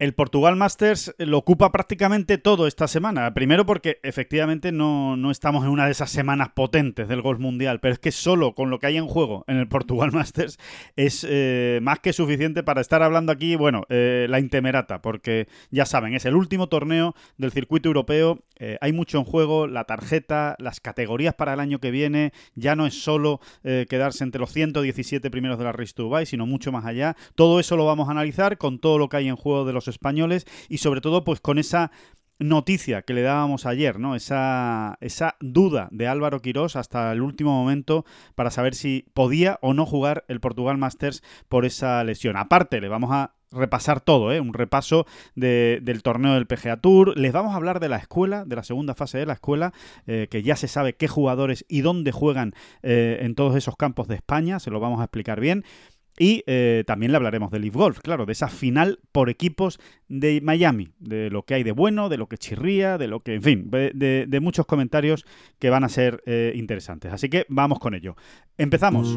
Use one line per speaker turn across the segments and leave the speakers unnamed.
El Portugal Masters lo ocupa prácticamente todo esta semana. Primero porque efectivamente no, no, estamos en una de esas semanas potentes del golf mundial, pero es que solo con lo que hay en juego en el Portugal Masters es eh, más que suficiente para estar hablando aquí, bueno, eh, la intemerata, porque ya saben, es el último torneo del circuito europeo, eh, hay mucho en juego, la tarjeta, las categorías para el año que viene, ya no es solo quedarse entre los 117 primeros de la Race to Dubai, sino mucho más allá. Todo eso lo vamos a analizar con todo lo que hay en juego de los españoles y sobre todo pues con esa noticia que le dábamos ayer, ¿no? Esa, esa duda de Álvaro Quirós hasta el último momento para saber si podía o no jugar el Portugal Masters por esa lesión. Aparte, le vamos a repasar todo, ¿eh? un repaso del torneo del PGA Tour. Les vamos a hablar de la escuela, de la segunda fase de la escuela, eh, que ya se sabe qué jugadores y dónde juegan eh, en todos esos campos de España, se lo vamos a explicar bien. Y eh, también le hablaremos de Leaf Golf, claro, de esa final por equipos de Miami, de lo que hay de bueno, de lo que chirría, de lo que, en fin, de, muchos comentarios que van a ser eh, interesantes. Así que vamos con ello. Empezamos.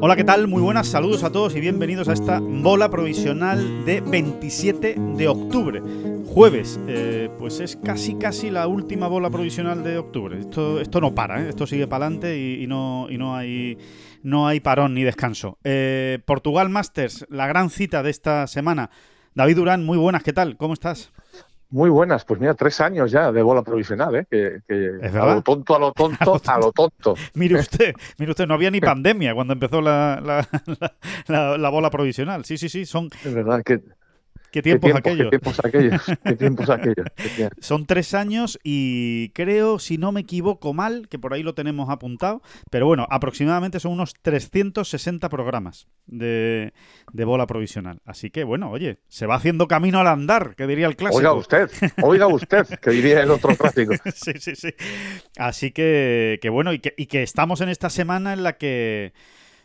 Hola, ¿qué tal? Muy buenas, saludos a todos y bienvenidos a esta bola provisional de 27 de octubre jueves, eh, pues es casi casi la última bola provisional de octubre. Esto, esto no para, ¿eh? esto sigue para adelante y, no, y no, hay, no hay parón ni descanso. Eh, Portugal Masters, la gran cita de esta semana. David Durán, muy buenas, ¿qué tal? ¿Cómo estás?
Muy buenas, pues mira, tres años ya de bola provisional, ¿eh? Que, a lo tonto, a lo tonto, a lo tonto.
mire usted, mire usted, no había ni pandemia cuando empezó la, la, la, la bola provisional. Sí, sí, sí, son...
Es verdad que
¿Qué tiempos, aquellos?
¿Qué tiempos aquellos? ¿Qué tiempos aquellos?
Son tres años y creo, si no me equivoco mal, que por ahí lo tenemos apuntado, pero bueno, aproximadamente son unos 360 programas de, bola provisional. Así que bueno, oye, se va haciendo camino al andar, que diría el clásico.
Oiga usted, oiga usted, que diría el otro clásico.
sí, sí, sí. Así que, que bueno, y que, y que estamos en esta semana en la que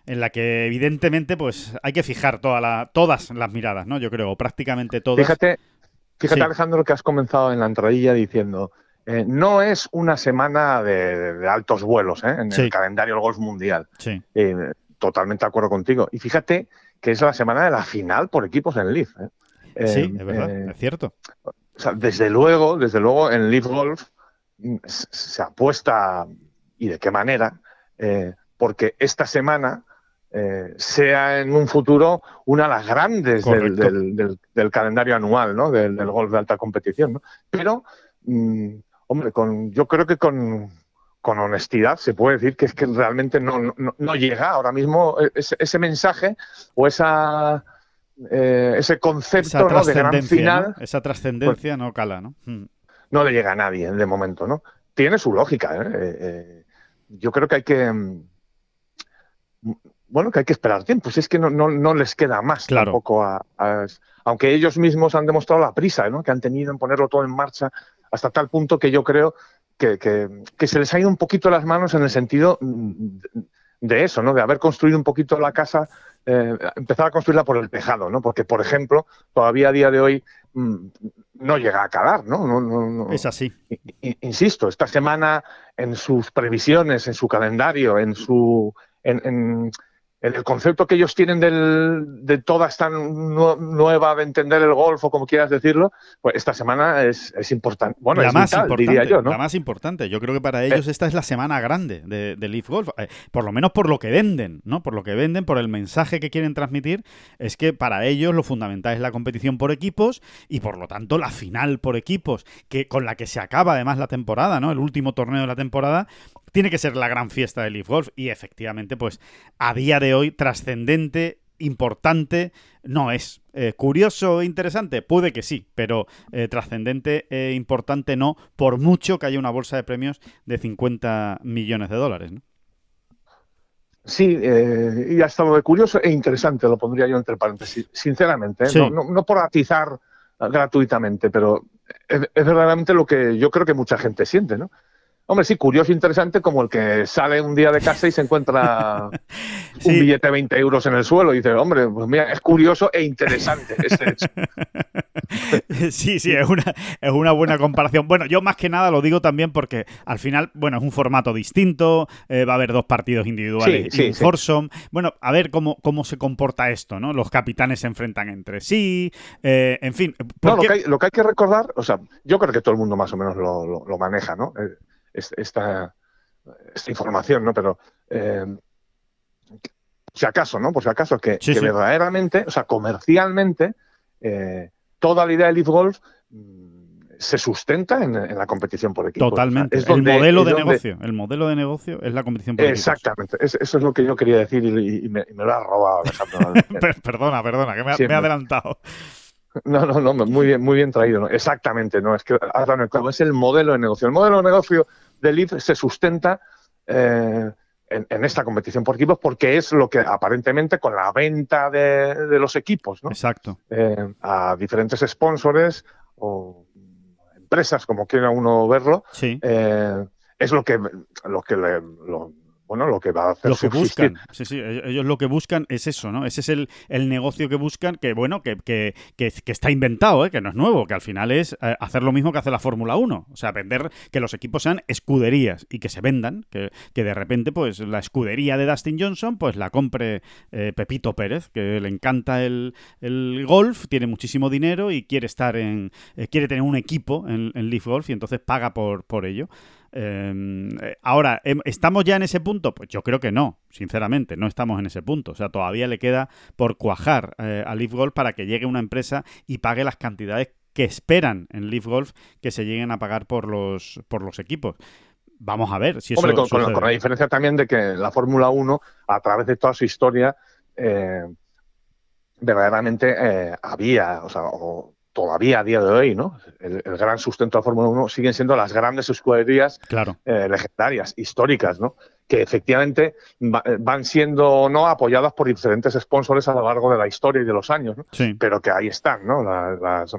en la que evidentemente pues hay que fijar toda la, todas las miradas, ¿no? Yo creo, prácticamente todas.
Fíjate, fíjate Alejandro, que has comenzado en la entradilla diciendo, eh, no es una semana de, altos vuelos ¿eh? en el calendario del golf mundial.
Sí.
Eh, totalmente de acuerdo contigo. Y fíjate que es la semana de la final por equipos en Leaf.
sí, es verdad, es cierto.
O sea, desde luego, desde luego en Leaf Golf mm, se apuesta, y de qué manera, porque esta semana eh, sea en un futuro una de las grandes del, calendario anual, ¿no? Del, golf de alta competición, Pero, mm, hombre, con, yo creo que con, honestidad se puede decir que es que realmente no, llega ahora mismo ese, mensaje o esa... Eh, ese concepto de gran final.
Esa trascendencia pues no cala, ¿no? Hmm.
No le llega a nadie de momento, ¿no? Tiene su lógica. ¿eh? yo creo que hay que bueno, que hay que esperar tiempo. Pues es que no, no, les queda más tampoco a, Aunque ellos mismos han demostrado la prisa ¿no? que han tenido en ponerlo todo en marcha hasta tal punto que yo creo que, que, se les ha ido un poquito las manos en el sentido de eso, ¿no? De haber construido un poquito la casa, eh, empezar a construirla por el tejado, ¿no? Porque, por ejemplo, todavía a día de hoy mm, no llega a calar, ¿no? No, no,
Es así.
Insisto, esta semana en sus previsiones, en su calendario, en su en, el concepto que ellos tienen de toda esta nueva de entender el golf o como quieras decirlo, pues esta semana es, importante. Bueno,
la
es
más importante, diría yo, ¿no? La más importante. Yo creo que para ellos eh. esta es la semana grande de, Leaf Golf. Eh, por lo menos por lo que venden, ¿no? Por lo que venden, por el mensaje que quieren transmitir, es que para ellos lo fundamental es la competición por equipos y por lo tanto la final por equipos, que con la que se acaba además la temporada, ¿no? El último torneo de la temporada, tiene que ser la gran fiesta de Leaf Golf y efectivamente, pues a día de hoy, trascendente, importante, no es. Eh, ¿Curioso e interesante? Puede que sí, pero eh, trascendente e importante no, por mucho que haya una bolsa de premios de 50 millones de dólares. ¿no?
Sí, eh, y ha estado de curioso e interesante, lo pondría yo entre paréntesis, sinceramente, ¿eh?
Sí.
no, no- no por atizar gratuitamente, pero es, es verdaderamente lo que yo creo que mucha gente siente, ¿no? Hombre, sí, curioso e interesante como el que sale un día de casa y se encuentra
Sí.
un billete de 20 euros en el suelo y dice, hombre, pues mira, es curioso e interesante este hecho.
Sí, sí, es una, es una buena comparación. Bueno, yo más que nada lo digo también porque al final, bueno, es un formato distinto, eh, va a haber dos partidos individuales
Sí,
y
sí,
un foursome. Bueno, a ver cómo, cómo se comporta esto, ¿no? Los capitanes se enfrentan entre sí, eh, en fin.
No, lo que, hay, lo que hay que recordar, o sea, yo creo que todo el mundo más o menos lo, lo- lo maneja, ¿no? Eh, Esta, esta información, ¿no? Pero eh, si acaso, ¿no? Por si acaso, que,
Sí,
que
sí.
verdaderamente, o sea, comercialmente, eh, toda la idea de Leaf Golf mm, se sustenta en, en la competición por equipos. O sea,
Totalmente.
es donde-
el modelo
es
de
donde-
negocio. El modelo de negocio es la competición por equipos.
Exactamente, Es- eso es lo que yo quería decir y, y me, y me lo ha robado
perdona, perdona, que me, ha-
Siempre.
me he adelantado.
No, no, no, muy bien, muy bien traído. ¿no? Exactamente, no, es que has dado en el clavo, es el modelo de negocio. El modelo de negocio de Leaf se sustenta eh, en, en esta competición por equipos porque es lo que aparentemente con la venta de, de los equipos ¿no?
Exacto.
Eh, a diferentes sponsors o empresas, como quiera uno verlo,
Sí.
eh, es lo que, lo que le- lo- bueno, lo que va a hacer
lo que
subsistir.
buscan. Sí, sí, ellos ellos lo que buscan es eso, ¿no? Ese es el, el negocio que buscan, que bueno, que, que, que, que está inventado, ¿eh? que no es nuevo, que al final es eh, hacer lo mismo que hace la Fórmula 1. O sea, vender que los equipos sean escuderías y que se vendan, que, que de repente, pues, la escudería de Dustin Johnson, pues la compre eh, Pepito Pérez, que le encanta el, el golf, tiene muchísimo dinero y quiere estar en. eh, quiere tener un equipo en, en Leaf Golf y entonces paga por, por ello. Eh, eh, ahora, em- ¿estamos ya en ese punto? Pues yo creo que no, sinceramente, no estamos en ese punto. O sea, todavía le queda por cuajar eh, a Leaf Golf para que llegue una empresa y pague las cantidades que esperan en Leaf Golf que se lleguen a pagar por los, por los equipos. Vamos a ver si eso
Hombre, con, con- la diferencia también de que la Fórmula 1, a través de toda su historia, eh, verdaderamente había, o sea, o todavía a día de hoy, ¿no? El, el gran sustento de la Fórmula 1 siguen siendo las grandes escuderías
Claro,
eh, legendarias, históricas, ¿no? Que efectivamente va- van siendo no apoyadas por diferentes sponsors a lo largo de la historia y de los años, ¿no?
sí.
Pero que ahí están, ¿no? La- las-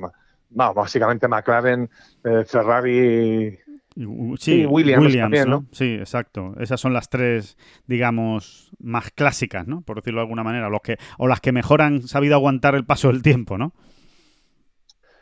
vamos, básicamente McLaren, eh, Ferrari
Y,
Sí, Williams también, ¿no?
Sí, exacto. Esas son las tres, digamos, más clásicas, ¿no? Por decirlo de alguna manera, los que, o las que mejor han sabido aguantar el paso del tiempo, ¿no?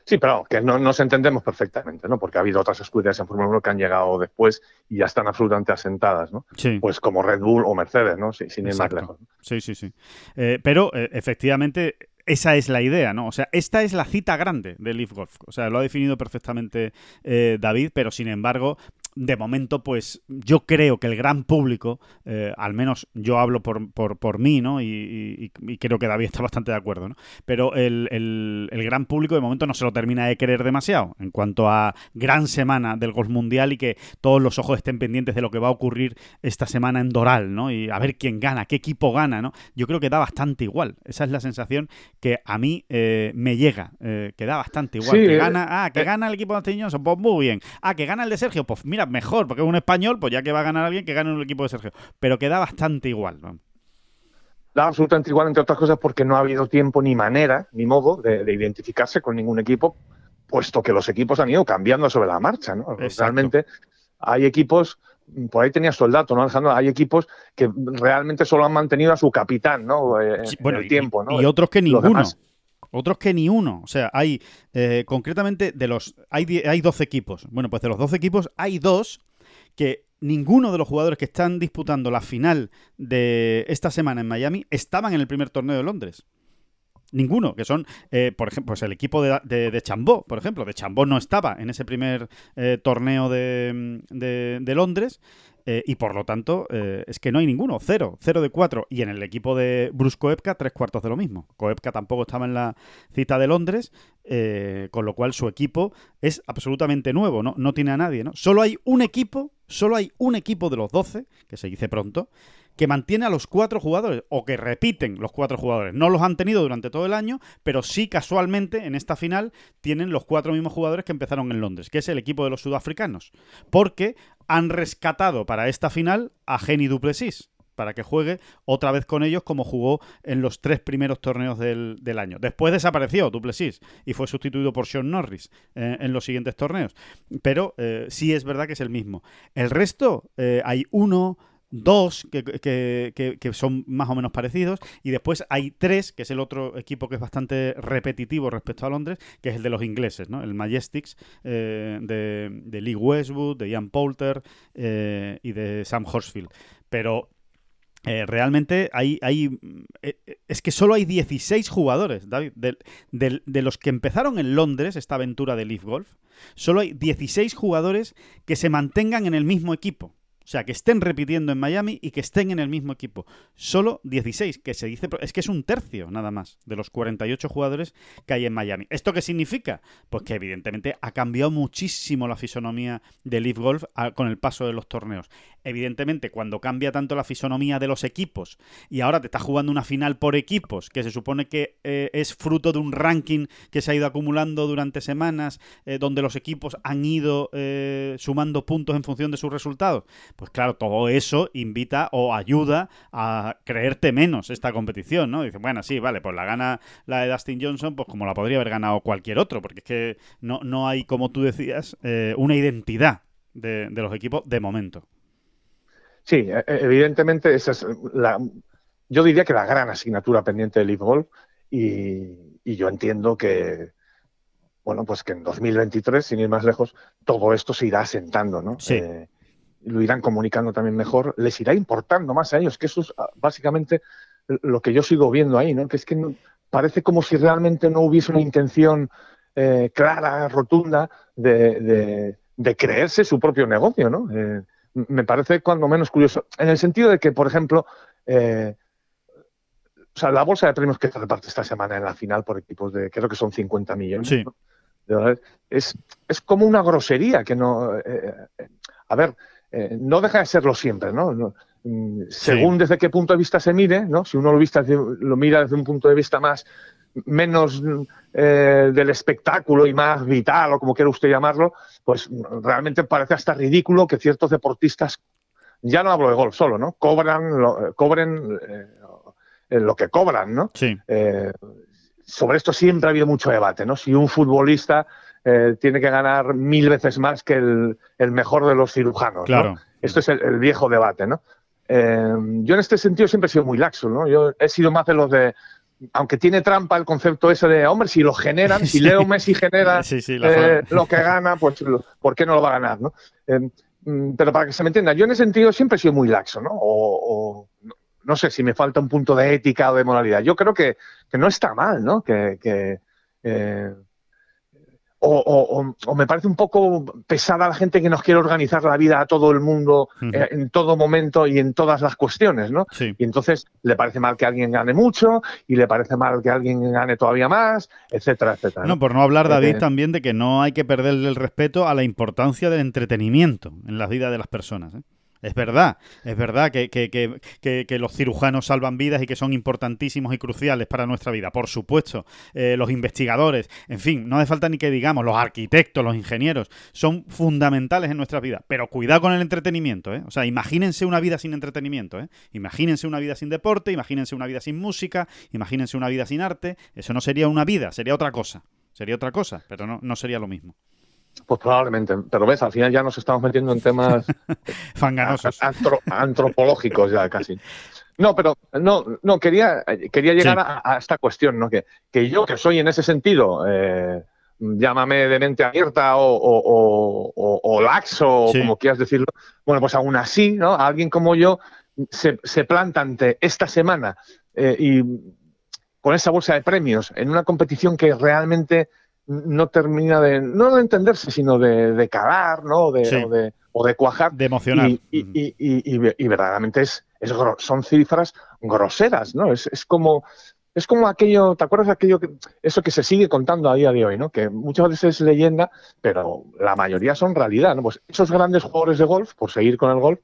Sí, pero que no nos entendemos perfectamente, ¿no? Porque ha habido otras escuderías en Fórmula 1 que han llegado después y ya están absolutamente asentadas, ¿no?
Sí.
Pues como Red Bull o Mercedes, ¿no? Sí, sin ir más lejos.
Sí, sí, sí. Eh, pero eh, efectivamente esa es la idea, ¿no? O sea, esta es la cita grande del Leaf Golf. O sea, lo ha definido perfectamente eh, David, pero sin embargo, de momento, pues yo creo que el gran público, eh, al menos yo hablo por, por, por mí, ¿no? Y, y- y creo que David está bastante de acuerdo, ¿no? Pero el, el- el gran público de momento no se lo termina de querer demasiado en cuanto a gran semana del golf mundial y que todos los ojos estén pendientes de lo que va a ocurrir esta semana en Doral, ¿no? Y a ver quién gana, qué equipo gana, ¿no? Yo creo que da bastante igual. Esa es la sensación que a mí eh, me llega, eh, que da bastante igual.
Sí,
que
eh,
gana, ah, que
eh.
gana el equipo de Anthony Johnson, pues muy bien. Ah, que gana el de Sergio, pues mira, mejor, porque es un español, pues ya que va a ganar alguien, que gane el equipo de Sergio. Pero que da bastante igual, ¿no?
Da absolutamente igual, entre otras cosas, porque no ha habido tiempo ni manera, ni modo de, de identificarse con ningún equipo, puesto que los equipos han ido cambiando sobre la marcha, ¿no?
Exacto.
Realmente hay equipos, por ahí tenías el dato, ¿no, Alejandro? Hay equipos que realmente solo han mantenido a su capitán, ¿no? Eh,
Sí, bueno,
el tiempo, ¿no?
y otros que
Los
ninguno.
demás-
Otros que ni uno. O sea, hay eh, concretamente de los. Hay, hay 12 equipos. Bueno, pues de los 12 equipos hay dos que ninguno de los jugadores que están disputando la final de esta semana en Miami estaban en el primer torneo de Londres. Ninguno, que son, eh, por ejemplo, pues el equipo de, de, de Chambó, por ejemplo. De Chambó no estaba en ese primer eh, torneo de- de Londres eh, y por lo tanto eh, es que no hay ninguno, cero, cero de cuatro. Y en el equipo de Bruce Koepka, tres cuartos de lo mismo. Koepka tampoco estaba en la cita de Londres, eh, con lo cual su equipo es absolutamente nuevo, ¿no? No tiene a nadie, ¿no? Solo hay un equipo, solo hay un equipo de los 12, que se dice pronto, que mantiene a los cuatro jugadores o que repiten los cuatro jugadores. No los han tenido durante todo el año, pero sí casualmente en esta final tienen los cuatro mismos jugadores que empezaron en Londres, que es el equipo de los sudafricanos, porque han rescatado para esta final a Jenny Duplessis para que juegue otra vez con ellos como jugó en los tres primeros torneos del, año. Después desapareció Duplessis y fue sustituido por Sean Norris eh, en los siguientes torneos. Pero eh, sí es verdad que es el mismo. El resto, eh, hay uno, dos que, que, son más o menos parecidos y después hay tres, que es el otro equipo que es bastante repetitivo respecto a Londres, que es el de los ingleses, ¿no? el Majestics de, de, Lee Westwood, de Ian Poulter y de Sam Horsfield. Pero eh, realmente hay, hay eh, es que solo hay 16 jugadores, David, de, los que empezaron en Londres esta aventura de Leaf Golf, solo hay 16 jugadores que se mantengan en el mismo equipo. O sea, que estén repitiendo en Miami y que estén en el mismo equipo. Solo 16, que se dice... Es que es un tercio nada más de los 48 jugadores que hay en Miami. ¿Esto qué significa? Pues que evidentemente ha cambiado muchísimo la fisonomía de Leaf Golf con el paso de los torneos. Evidentemente, cuando cambia tanto la fisonomía de los equipos y ahora te estás jugando una final por equipos, que se supone que eh, es fruto de un ranking que se ha ido acumulando durante semanas, eh, donde los equipos han ido eh, sumando puntos en función de sus resultados pues claro, todo eso invita o ayuda a creerte menos esta competición, ¿no? Dice, bueno, sí, vale, pues la gana la de Dustin Johnson, pues como la podría haber ganado cualquier otro, porque es que no, no hay, como tú decías, eh, una identidad de, los equipos de momento.
Sí, e, e, evidentemente esa es la, yo diría que la gran asignatura pendiente del Golf y, y yo entiendo que, bueno, pues que en 2023, sin ir más lejos, todo esto se irá asentando, ¿no?
Sí. Eh,
lo irán comunicando también mejor, les irá importando más a ellos, que eso es ah, básicamente lo que yo sigo viendo ahí, ¿no? Que es que parece como si realmente no hubiese una intención eh, clara, rotunda, de, creerse su propio negocio, ¿no? Eh, me parece cuando menos curioso, en el sentido de que, por ejemplo, eh, o sea, la bolsa de premios que se reparte esta semana en la final por equipos de, creo que son 50 millones,
sí.
es, es como una grosería que no... a ver, eh, no deja de serlo siempre, ¿no? Mm, según desde qué punto de vista se mire, ¿no? Si uno lo, vista, lo mira desde un punto de vista más menos eh, del espectáculo y más vital o como quiera usted llamarlo, pues realmente parece hasta ridículo que ciertos deportistas, ya no hablo de golf solo, ¿no? Cobran, lo, cobren eh, lo que cobran, ¿no?
Sí.
sobre esto siempre ha habido mucho debate, ¿no? Si un futbolista eh, tiene que ganar mil veces más que el, mejor de los cirujanos.
Claro.
Esto es el, viejo debate, ¿no? Eh, yo en este sentido siempre he sido muy laxo, ¿no? Yo he sido más de los de, aunque tiene trampa el concepto ese de, hombre, si lo generan, si Leo Messi genera eh, lo que gana, pues ¿por qué no lo va a ganar, no? Mm, pero para que se me entienda, yo en ese sentido siempre he sido muy laxo, ¿no? O, no sé si me falta un punto de ética o de moralidad. Yo creo que, no está mal, ¿no? Que, que o, me parece un poco pesada la gente que nos quiere organizar la vida a todo el mundo eh, en todo momento y en todas las cuestiones, ¿no? Y entonces le parece mal que alguien gane mucho y le parece mal que alguien gane todavía más, etcétera, etcétera.
No, por no hablar, David, eh, también de que no hay que perderle el respeto a la importancia del entretenimiento en la vida de las personas. ¿eh? Es verdad, es verdad que, que, los cirujanos salvan vidas y que son importantísimos y cruciales para nuestra vida, por supuesto. Eh, los investigadores, en fin, no hace falta ni que digamos, los arquitectos, los ingenieros, son fundamentales en nuestra vida. Pero cuidado con el entretenimiento, ¿eh? O sea, imagínense una vida sin entretenimiento, ¿eh? Imagínense una vida sin deporte, imagínense una vida sin música, imagínense una vida sin arte. Eso no sería una vida, sería otra cosa. Sería otra cosa, pero no, no sería lo mismo.
Pues probablemente, pero ves, al final ya nos estamos metiendo en temas
fanganosos,
antropológicos ya casi. No, pero no, no quería, quería llegar a, esta cuestión, ¿no? Que, que, yo que soy en ese sentido, eh, llámame de mente abierta o, o, o, laxo, como quieras decirlo, bueno, pues aún así, ¿no? Alguien como yo se, se planta ante esta semana eh, y con esa bolsa de premios en una competición que realmente no termina de, no de entenderse, sino de, de calar, ¿no? De, o, de, cuajar.
De emocionar.
Y, y, y, verdaderamente es, es, son cifras groseras, ¿no? Es, es como... Es como aquello, ¿te acuerdas de aquello que, eso que se sigue contando a día de hoy, ¿no? Que muchas veces es leyenda, pero la mayoría son realidad, ¿no? Pues esos grandes jugadores de golf, por seguir con el golf,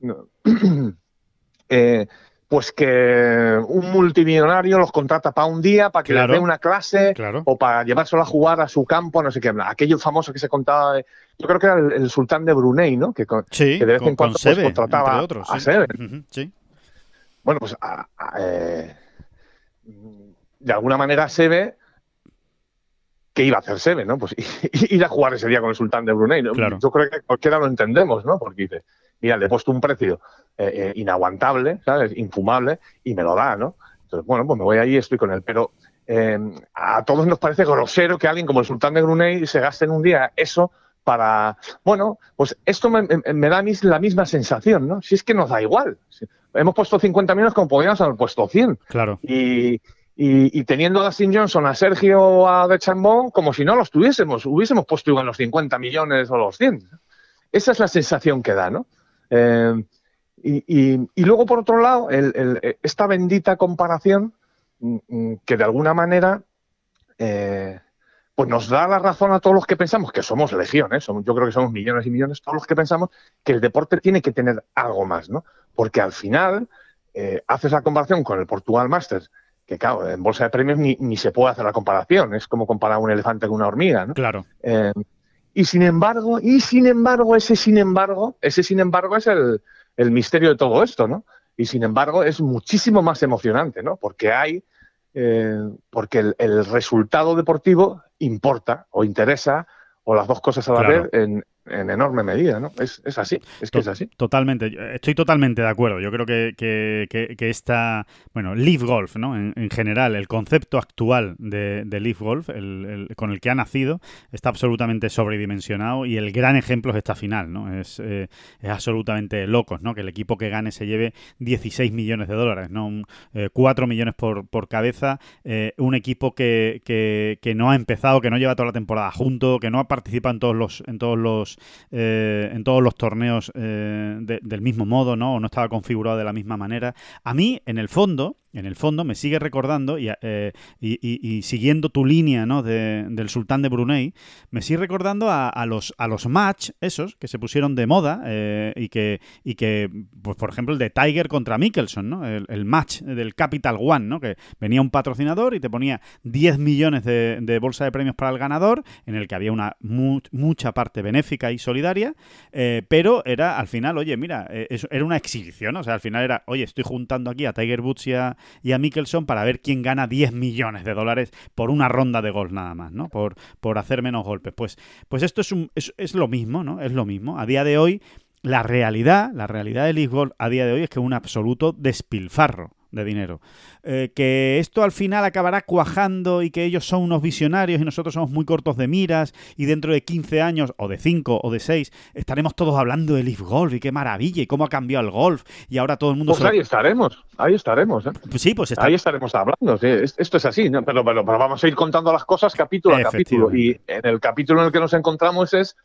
eh, pues que un multimillonario los contrata para un día, para que les dé una clase o para llevárselo a jugar a su campo, no sé qué. Aquello famoso que se contaba, yo creo que era el, sultán de Brunei, ¿no? Que, de vez en cuando pues, contrataba a sí. Bueno, pues eh, de alguna manera Sebe ¿qué iba a hacer Sebe, no? Pues ir a jugar ese día con el sultán de Brunei. Yo creo que cualquiera lo entendemos, ¿no? Porque dice, mira, le he puesto un precio eh, eh, inaguantable, ¿sabes? Infumable, y me lo da, ¿no? Entonces, bueno, pues me voy ahí y estoy con él. Pero eh, a todos nos parece grosero que alguien como el sultán de Brunei se gaste en un día eso para. Bueno, pues esto me, da la misma sensación, ¿no? Si es que nos da igual. Hemos puesto 50 millones como podríamos haber puesto 100.
Claro.
Y, y, teniendo a Dustin Johnson, a Sergio a De Chambon, como si no los tuviésemos, hubiésemos puesto igual los 50 millones o los 100. Esa es la sensación que da, ¿no? Eh, y, luego, por otro lado, esta bendita comparación mm, mm, que de alguna manera eh, pues nos da la razón a todos los que pensamos, que somos legiones, ¿eh? yo creo que somos millones y millones, todos los que pensamos que el deporte tiene que tener algo más, ¿no? Porque al final haces la comparación con el Portugal Masters, que claro, en bolsa de premios ni, se puede hacer la comparación, es como comparar un elefante con una hormiga, ¿no?
Claro.
Y sin embargo, y sin embargo, ese sin embargo, ese sin embargo es el, misterio de todo esto, ¿no? Y sin embargo es muchísimo más emocionante, ¿no? Porque hay, eh, porque el, resultado deportivo importa o interesa o las dos cosas a la vez en, en enorme medida, ¿no? Es, es así, es que es así.
Totalmente, estoy totalmente de acuerdo. Yo creo que, que, que, esta, bueno, Leaf Golf, ¿no? En, general, el concepto actual de, de Leaf Golf, el, con el que ha nacido, está absolutamente sobredimensionado y el gran ejemplo es esta final, ¿no? Es, eh, es absolutamente locos, ¿no? Que el equipo que gane se lleve 16 millones de dólares, ¿no? 4 eh, millones por, por cabeza, eh, un equipo que, que, que no ha empezado, que no lleva toda la temporada junto, que no ha participado en todos los, en todos los eh, en todos los torneos eh, del mismo modo, ¿no? O no estaba configurado de la misma manera. A mí, en el fondo, en el fondo me sigue recordando eh, y, siguiendo tu línea ¿no? del sultán de Brunei, me sigue recordando a, los, a los match esos que se pusieron de moda eh, y que, y que pues, por ejemplo, el de Tiger contra Mickelson, ¿no? el, match del Capital One, ¿no? que venía un patrocinador y te ponía 10 millones de, bolsa de premios para el ganador, en el que había una mucha parte benéfica y solidaria, eh, pero era al final, oye, mira, era una exhibición, o sea, al final era, oye, estoy juntando aquí a Tiger Woods y a, y a Mickelson para ver quién gana 10 millones de dólares por una ronda de golf nada más, ¿no? Por, por hacer menos golpes. Pues, pues esto es, un, es, es lo mismo, ¿no? Es lo mismo. A día de hoy, la realidad, la realidad del Golf a día de hoy es que es un absoluto despilfarro de dinero. Eh, que esto al final acabará cuajando y que ellos son unos visionarios y nosotros somos muy cortos de miras y dentro de 15 años o de 5 o de 6 estaremos todos hablando de Leaf Golf y qué maravilla y cómo ha cambiado el golf y ahora todo el mundo...
Pues ahí estaremos, ahí estaremos. ¿eh?
Pues sí, pues
ahí estaremos hablando. Esto es así, pero, pero, vamos a ir contando las cosas capítulo a capítulo y en el capítulo en el que nos encontramos es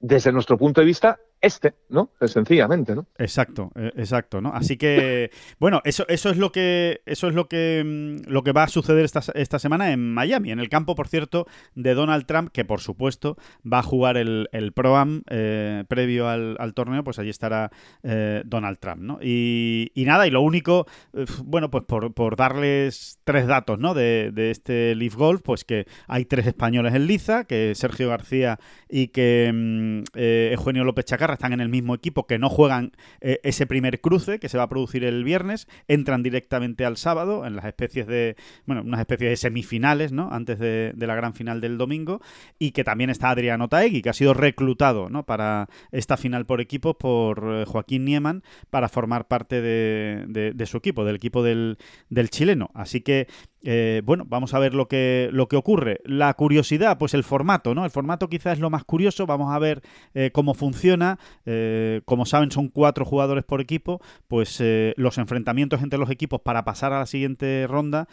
desde nuestro punto de vista, este, ¿no? sencillamente, ¿no?
Exacto, eh, exacto, ¿no? Así que, bueno, eso, eso es lo que eso es lo que mm, lo que va a suceder esta, esta semana en Miami, en el campo, por cierto, de Donald Trump, que por supuesto va a jugar el, el Pro-Am eh, previo al, torneo, pues allí estará eh, Donald Trump, ¿no? Y, nada, y lo único, bueno, pues por, darles tres datos, ¿no? De, de, este Leaf Golf, pues que hay tres españoles en liza, que Sergio García y que mm, Eugenio López Chacar están en el mismo equipo, que no juegan eh, ese primer cruce que se va a producir el viernes, entran directamente al sábado en las especies de, bueno, unas especies de semifinales, ¿no? Antes de, la gran final del domingo, y que también está Adriano Taegui, que ha sido reclutado, ¿no? Para esta final por equipos por eh, Joaquín Nieman para formar parte de, su equipo, del equipo del chileno. Así que eh, bueno, vamos a ver lo que, lo que ocurre. La curiosidad, pues el formato, ¿no? El formato quizás es lo más curioso. Vamos a ver eh, cómo funciona. Eh, como saben, son cuatro jugadores por equipo. Pues los enfrentamientos entre los equipos para pasar a la siguiente ronda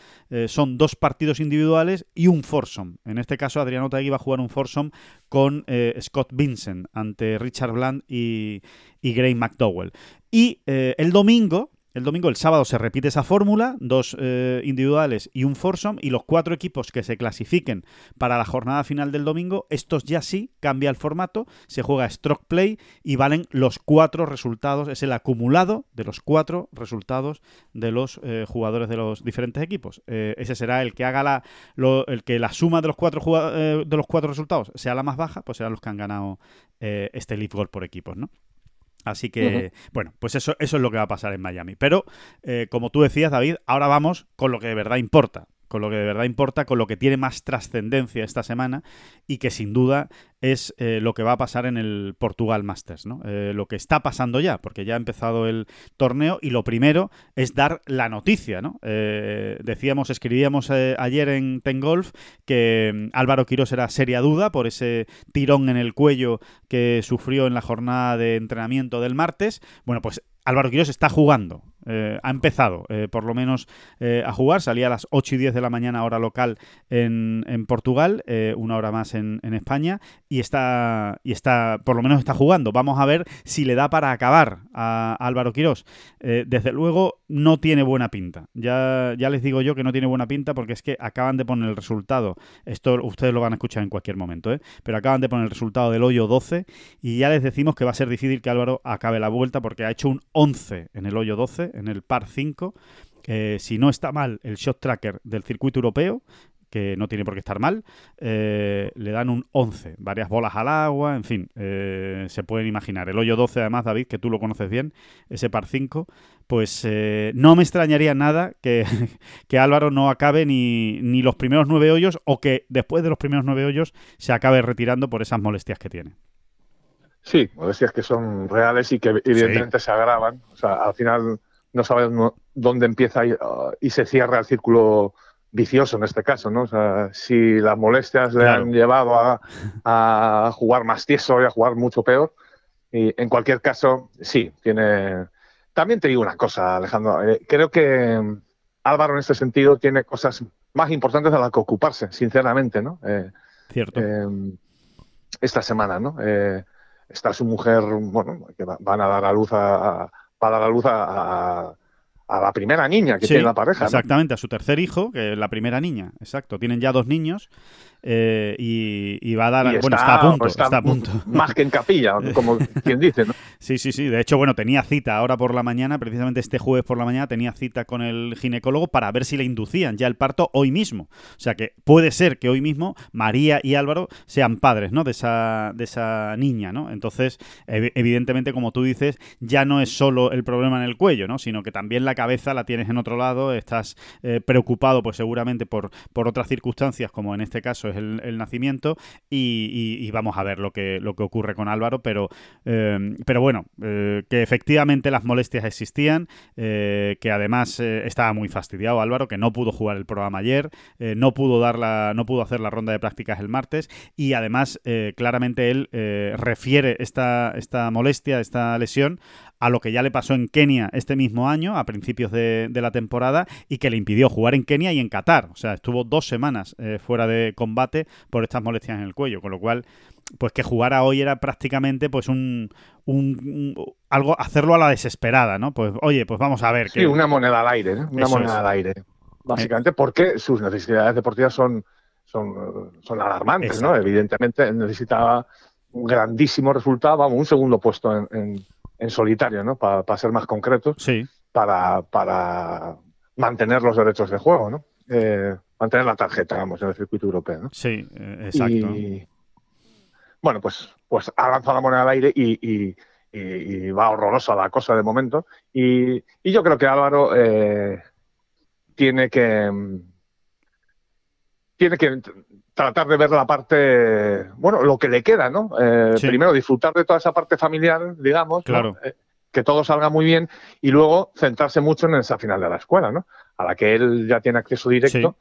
son dos partidos individuales y un foursome. En este caso, Adriano Tagui va a jugar un foursome con Scott Vincent ante Richard Bland y, y Gray McDowell. Y el domingo el domingo, el sábado se repite esa fórmula, dos eh, individuales y un foursome, y los cuatro equipos que se clasifiquen para la jornada final del domingo, estos ya sí cambia el formato, se juega stroke play y valen los cuatro resultados, es el acumulado de los cuatro resultados de los eh, jugadores de los diferentes equipos. Eh, ese será el que haga la, el que la suma de los cuatro de los cuatro resultados sea la más baja, pues serán los que han ganado este Leaf Gold por equipos, ¿no? Así que, bueno, pues eso, eso es lo que va a pasar en Miami. Pero, eh, como tú decías, David, ahora vamos con lo que de verdad importa con lo que de verdad importa, con lo que tiene más trascendencia esta semana y que sin duda es eh, lo que va a pasar en el Portugal Masters, ¿no? Eh, lo que está pasando ya, porque ya ha empezado el torneo y lo primero es dar la noticia, ¿no? Eh, decíamos, escribíamos ayer en Ten Golf que mm, Álvaro Quirós era seria duda por ese tirón en el cuello que sufrió en la jornada de entrenamiento del martes. Bueno, pues Álvaro Quirós está jugando. Eh, ha empezado, eh, por lo menos, eh, a jugar. Salía a las 8 y 10 de la mañana, hora local, en, Portugal, una hora más en, España, y está, y está, por lo menos está jugando. Vamos a ver si le da para acabar a, Álvaro Quirós. desde luego, no tiene buena pinta. Ya, ya les digo yo que no tiene buena pinta porque es que acaban de poner el resultado. Esto ustedes lo van a escuchar en cualquier momento, pero acaban de poner el resultado del hoyo 12 y ya les decimos que va a ser difícil que Álvaro acabe la vuelta porque ha hecho un 11 en el hoyo 12, en el par 5. si no está mal el shot tracker del circuito europeo, que no tiene por qué estar mal, eh, le dan un 11, varias bolas al agua, en fin, eh, se pueden imaginar. El hoyo 12, además, David, que tú lo conoces bien, ese par 5, pues eh, no me extrañaría nada que, que Álvaro no acabe ni, ni, los primeros nueve hoyos o que después de los primeros nueve hoyos se acabe retirando por esas molestias que tiene.
Sí, molestias que son reales y que evidentemente se agravan. O sea, al final no sabes dónde empieza y, se cierra el círculo vicioso en este caso, ¿no? O sea, si las molestias le han llevado a, jugar más tieso y a jugar mucho peor, y en cualquier caso, sí, tiene... También te digo una cosa, Alejandro, eh, creo que Álvaro en este sentido tiene cosas más importantes de las que ocuparse, sinceramente, ¿no? Eh,
Cierto.
Eh, esta semana, ¿no? está su mujer, bueno, que van a dar a luz a, para dar a luz a, a la primera niña que tiene la pareja.
Exactamente, a su tercer hijo, que es la primera niña. Exacto. Tienen ya dos niños eh, y, va a dar. bueno, está, a punto. Está, a punto.
Más que en capilla, como quien dice, ¿no?
Sí, sí, sí. De hecho, bueno, tenía cita ahora por la mañana, precisamente este jueves por la mañana, tenía cita con el ginecólogo para ver si le inducían ya el parto hoy mismo. O sea que puede ser que hoy mismo María y Álvaro sean padres, ¿no? De esa, de esa niña, ¿no? Entonces, evidentemente, como tú dices, ya no es solo el problema en el cuello, ¿no? Sino que también la cabeza la tienes en otro lado, estás eh, preocupado, pues seguramente por, por otras circunstancias, como en este caso el, nacimiento y, vamos a ver lo que, lo que ocurre con Álvaro, pero, eh, pero bueno, eh, que efectivamente las molestias existían, eh, que además estaba muy fastidiado Álvaro, que no pudo jugar el programa ayer, no, pudo dar la, no pudo hacer la ronda de prácticas el martes y además claramente él refiere esta, esta molestia, esta lesión a lo que ya le pasó en Kenia este mismo año, a principios de, la temporada, y que le impidió jugar en Kenia y en Qatar. O sea, estuvo dos semanas fuera de combate por estas molestias en el cuello, con lo cual, pues que jugara hoy era prácticamente pues un, algo, hacerlo a la desesperada, ¿no? Pues oye, pues vamos a ver.
Sí, una moneda al aire, ¿no? Una moneda al aire. Básicamente porque sus necesidades deportivas son, son, son alarmantes, ¿no? Evidentemente necesitaba un grandísimo resultado, vamos, un segundo puesto en en solitario, ¿no? Para ser más concretos.
Sí.
Para, para mantener los derechos de juego, ¿no? Eh, mantener la tarjeta, vamos, en el circuito europeo, ¿no?
Sí, eh, exacto. Y,
bueno, pues, pues ha lanzado la moneda al aire y, va horrorosa la cosa de momento. Y, yo creo que Álvaro eh, tiene que tiene que tratar de ver la parte, bueno, lo que le queda, ¿no? Eh, primero disfrutar de toda esa parte familiar, digamos,
claro.
Eh, que todo salga muy bien y luego centrarse mucho en esa final de la escuela, ¿no? A la que él ya tiene acceso directo,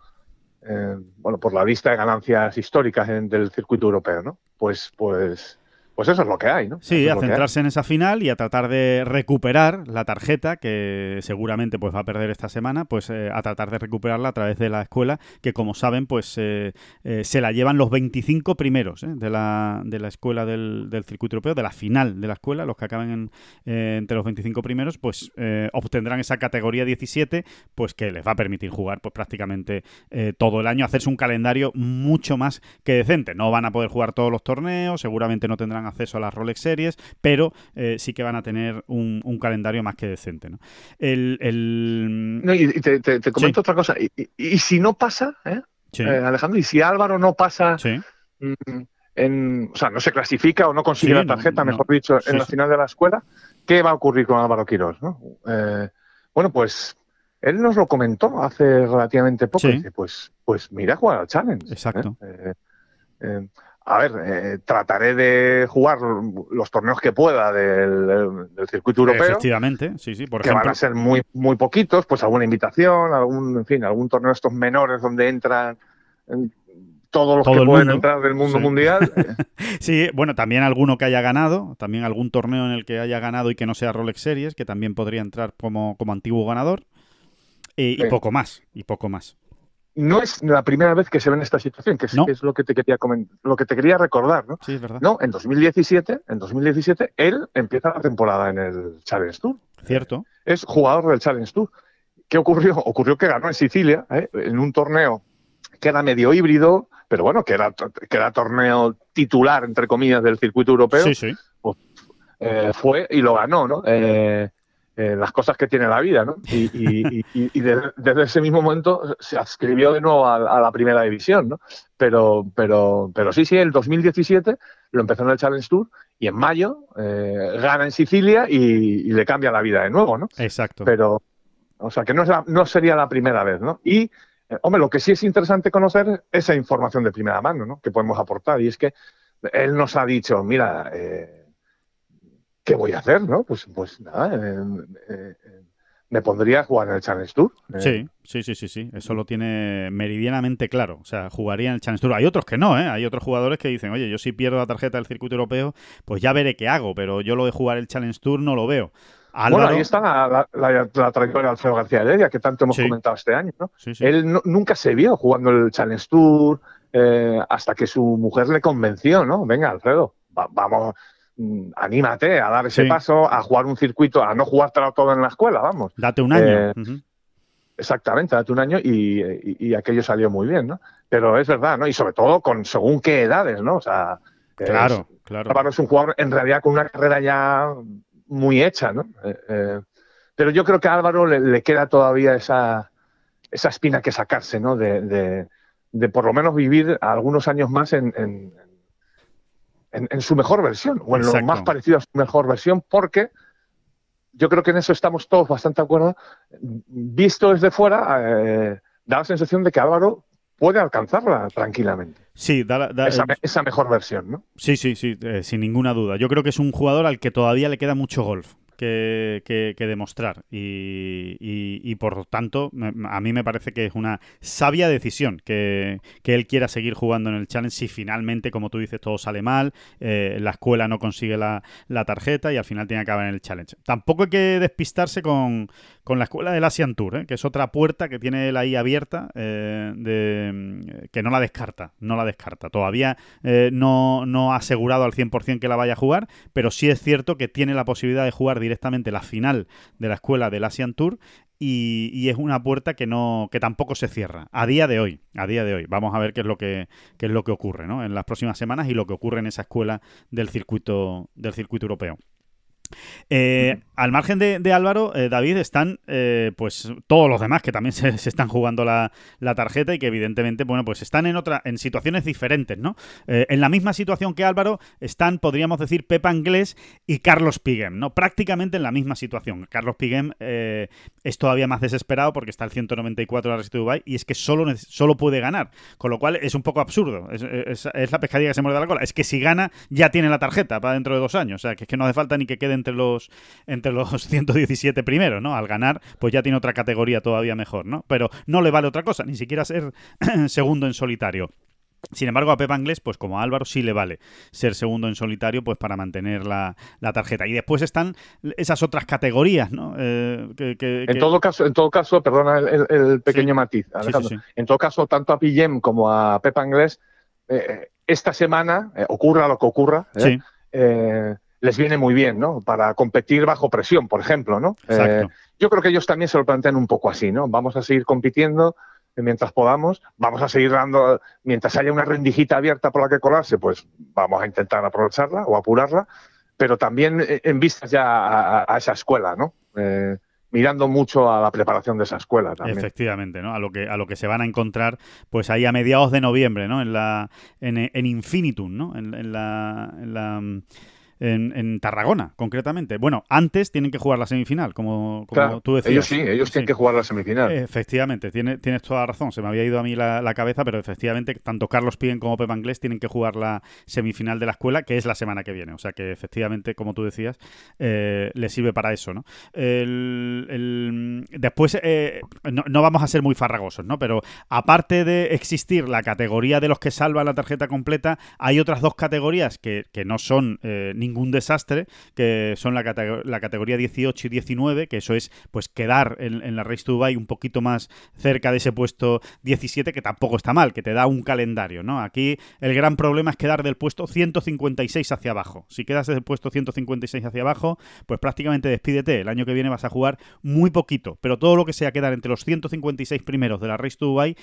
eh, bueno, por la vista de ganancias históricas del circuito europeo, ¿no? Pues, pues pues eso es lo que hay, ¿no?
Sí,
Eso
a centrarse en esa final y a tratar de recuperar la tarjeta que seguramente pues va a perder esta semana, pues eh, a tratar de recuperarla a través de la escuela que como saben pues eh, eh, se la llevan los 25 primeros de, la, de la escuela del, del circuito europeo, de la final de la escuela, los que acaben en, entre los 25 primeros pues obtendrán esa categoría 17 pues que les va a permitir jugar pues prácticamente todo el año, hacerse un calendario mucho más que decente. No van a poder jugar todos los torneos, seguramente no tendrán acceso a las Rolex Series, pero eh, sí que van a tener un, un calendario más que decente. ¿no? El, el-
No, y te, te- te comento
Sí.
otra cosa. Y, y- y si no pasa, ¿eh?
sí,
Eh, Alejandro, y si Álvaro no pasa,
sí.
mm, en, o sea, no se clasifica o no consigue la tarjeta,
no.
mejor dicho, en la final de la escuela, ¿qué va a ocurrir con Álvaro Quirós? ¿no? Bueno, pues él nos lo comentó hace relativamente poco.
Sí.
Dice, pues, pues mira jugar al Challenge.
Exacto.
¿eh? Eh, eh, a ver, eh, trataré de jugar los torneos que pueda del, circuito europeo
Efectivamente, sí, sí. Por
que
ejemplo,
van a ser muy muy poquitos, pues alguna invitación, algún, en fin, algún torneo de estos menores donde entran eh, todos los
Todo
que pueden
mundo.
entrar del mundo
Sí.
mundial. eh,
Sí, bueno, también alguno que haya ganado, también algún torneo en el que haya ganado y que no sea Rolex Series, que también podría entrar como, como antiguo ganador. Y, y poco más, y poco más.
No es la primera vez que se ve en esta situación, que es,
No.
que es lo que te quería comen- lo que te quería recordar, ¿no?
Sí, es verdad.
No, en 2017, en 2017 él empieza la temporada en el Challenge Tour.
Cierto.
es jugador del Challenge Tour. ¿Qué ocurrió? Ocurrió que ganó en Sicilia, ¿eh? en un torneo que era medio híbrido, pero bueno, que era, que era torneo titular, entre comillas, del circuito europeo.
Sí, sí.
eh, fue y lo ganó, ¿no? Eh, eh, las cosas que tiene la vida, ¿no? Y, y- y- y- y de- desde ese mismo momento se adscribió de nuevo a, a la primera división, ¿no? Pero, pero, pero sí, sí, el 2017 lo empezó en el Challenge Tour y en mayo eh, gana en Sicilia y, le cambia la vida de nuevo, ¿no?
Exacto.
Pero, o sea, que no, es la- no sería la primera vez, ¿no? Y, eh, hombre, lo que sí es interesante conocer es esa información de primera mano, ¿no? Que podemos aportar. Y es que él nos ha dicho, mira, eh, ¿qué voy a hacer, no? Pues, pues nada, eh, me pondría a jugar en el Challenge Tour. Eh,
Sí, sí, sí, sí, sí. Eso lo tiene meridianamente claro. O sea, jugaría en el Challenge Tour. Hay otros que no, ¿eh? Hay otros jugadores que dicen, oye, yo si pierdo la tarjeta del circuito europeo, pues ya veré qué hago, pero yo lo de jugar el Challenge Tour no lo veo. Álvaro,
Bueno, ahí está la, la- la- la trayectoria de Alfredo García Heredia, que tanto hemos
Sí.
comentado este año, ¿no?
Sí, sí.
Él no- nunca se vio jugando el Challenge Tour eh, hasta que su mujer le convenció, ¿no? Venga, Alfredo, va- vamos, anímate a dar ese
Sí.
paso, a jugar un circuito, a no jugártelo todo en la escuela, vamos.
Date un año.
Eh. Exactamente, date un año y, y- y aquello salió muy bien, ¿no? Pero es verdad, ¿no? Y sobre todo con según qué edades, ¿no? O sea, es-
Claro, claro.
Álvaro es un jugador en realidad con una carrera ya muy hecha, ¿no? Eh, eh, pero yo creo que a Álvaro le, le queda todavía esa, esa espina que sacarse, ¿no? De, de- de por lo menos vivir algunos años más en, en- en- en su mejor versión, o en
Exacto.
lo más parecido a su mejor versión, porque yo creo que en eso estamos todos bastante de acuerdo. Visto desde fuera, eh, da la sensación de que Álvaro puede alcanzarla tranquilamente,
Sí, da,
esa, me- esa mejor versión, ¿no?
sí, sí, sí, eh, sin ninguna duda. Yo creo que es un jugador al que todavía le queda mucho golf que, demostrar y, y- y, por tanto a mí me parece que es una sabia decisión que, que él quiera seguir jugando en el Challenge si finalmente, como tú dices, todo sale mal, eh, la escuela no consigue la, la tarjeta y al final tiene que acabar en el Challenge. Tampoco hay que despistarse con, con la escuela del Asian Tour, ¿eh? que es otra puerta que tiene él ahí abierta, eh, de, que no la descarta, no la descarta. Todavía no, no ha asegurado al 100% que la vaya a jugar, pero sí es cierto que tiene la posibilidad de jugar directamente la final de la escuela del Asian Tour y, es una puerta que no que tampoco se cierra a día de hoy a día de hoy vamos a ver qué es lo que qué es lo que ocurre ¿no? en las próximas semanas y lo que ocurre en esa escuela del circuito del circuito europeo eh, al margen de, de Álvaro, eh, David, están eh, pues todos los demás que también se, se están jugando la, la tarjeta y que evidentemente, bueno, pues están en otra, en situaciones diferentes, ¿no? En la misma situación que Álvaro están, podríamos decir, Pepa Anglés y Carlos Piguem, ¿no? Prácticamente en la misma situación. Carlos Piguem es todavía más desesperado porque está el 194 de la Residu Dubai y es que solo, solo puede ganar, con lo cual es un poco absurdo. Es, es- es la pescadilla que se muerde la cola. Es que si gana, ya tiene la tarjeta para dentro de dos años. O sea, que es que no hace falta ni que quede entre los, entre los 117 primeros, ¿no? Al ganar, pues ya tiene otra categoría todavía mejor, ¿no? Pero no le vale otra cosa, ni siquiera ser segundo en solitario. Sin embargo, a Pepa Anglés, pues como a Álvaro, sí le vale ser segundo en solitario, pues para mantener la, tarjeta. Y después están esas otras categorías, ¿no?
Eh, en todo caso, en todo caso, perdona el, pequeño matiz, Alejandro. en todo caso, tanto a Pillem como a Pepa Anglés, eh, esta semana, eh, ocurra lo que ocurra, les viene muy bien, ¿no? Para competir bajo presión, por ejemplo, ¿no? yo creo que ellos también se lo plantean un poco así, ¿no? Vamos a seguir compitiendo mientras podamos. Vamos a seguir dando, mientras haya una rendijita abierta por la que colarse, pues vamos a intentar aprovecharla o apurarla, pero también eh, en vistas ya a, esa escuela, ¿no? Eh, mirando mucho a la preparación de esa escuela también.
Efectivamente, ¿no? A lo que a lo que se van a encontrar, pues ahí a mediados de noviembre, ¿no? En la en, en Infinitum, ¿no? en la, en la en, Tarragona, concretamente. Bueno, antes tienen que jugar la semifinal, como, tú decías.
Ellos sí, ellos tienen que jugar la semifinal.
Efectivamente, tienes, tienes toda la razón. Se me había ido a mí la, cabeza, pero efectivamente, tanto Carlos Pien como Pepa Anglés tienen que jugar la semifinal de la escuela, que es la semana que viene. O sea que efectivamente, como tú decías, eh, le sirve para eso, ¿no? después, eh, no, vamos a ser muy farragosos, ¿no? Pero aparte de existir la categoría de los que salvan la tarjeta completa, hay otras dos categorías que, no son eh, ningún desastre, que son la, la, categoría 18 y 19, que eso es pues quedar en, la Race to Dubai un poquito más cerca de ese puesto 17, que tampoco está mal, que te da un calendario, ¿no? Aquí el gran problema es quedar del puesto 156 hacia abajo. Si quedas del puesto 156 hacia abajo, pues prácticamente despídete. El año que viene vas a jugar muy poquito, pero todo lo que sea quedar entre los 156 primeros de la Race to Dubai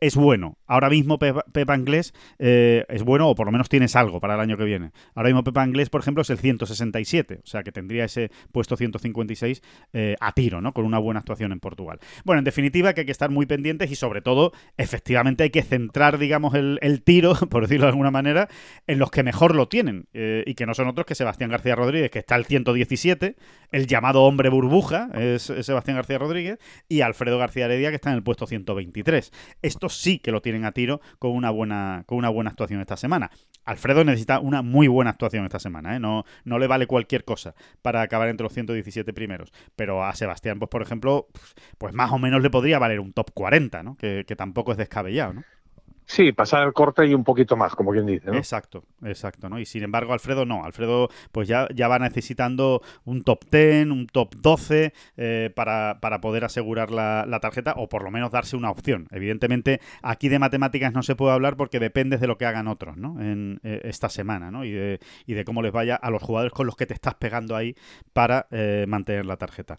es bueno. Ahora mismo Pepa, Inglés eh, es bueno, o por lo menos tienes algo para el año que viene. Ahora mismo Pepa Inglés, por ejemplo, es el 167, o sea que tendría ese puesto 156 eh, a tiro, ¿no? Con una buena actuación en Portugal. Bueno, en definitiva, que hay que estar muy pendientes y sobre todo, efectivamente, hay que centrar, digamos, el, tiro, por decirlo de alguna manera, en los que mejor lo tienen eh, y que no son otros que Sebastián García Rodríguez, que está al 117, el llamado hombre burbuja es, Sebastián García Rodríguez y Alfredo García Heredia, que está en el puesto 123. Esto sí que lo tienen a tiro con una buena, con una buena actuación esta semana. Alfredo necesita una muy buena actuación esta semana, ¿eh? No, no le vale cualquier cosa para acabar entre los 117 primeros. Pero a Sebastián, pues por ejemplo, pues más o menos le podría valer un top 40, ¿no? que, que tampoco es descabellado, ¿no?
Sí, pasar el corte y un poquito más, como quien dice, ¿no?
Exacto, exacto, ¿no? Y sin embargo, Alfredo no. Alfredo, pues ya, ya va necesitando un top 10, un top 12 eh, para, para, poder asegurar la, tarjeta o por lo menos darse una opción. Evidentemente, aquí de matemáticas no se puede hablar porque depende de lo que hagan otros, ¿no? En eh, esta semana, ¿no? Y de, y de cómo les vaya a los jugadores con los que te estás pegando ahí para eh, mantener la tarjeta.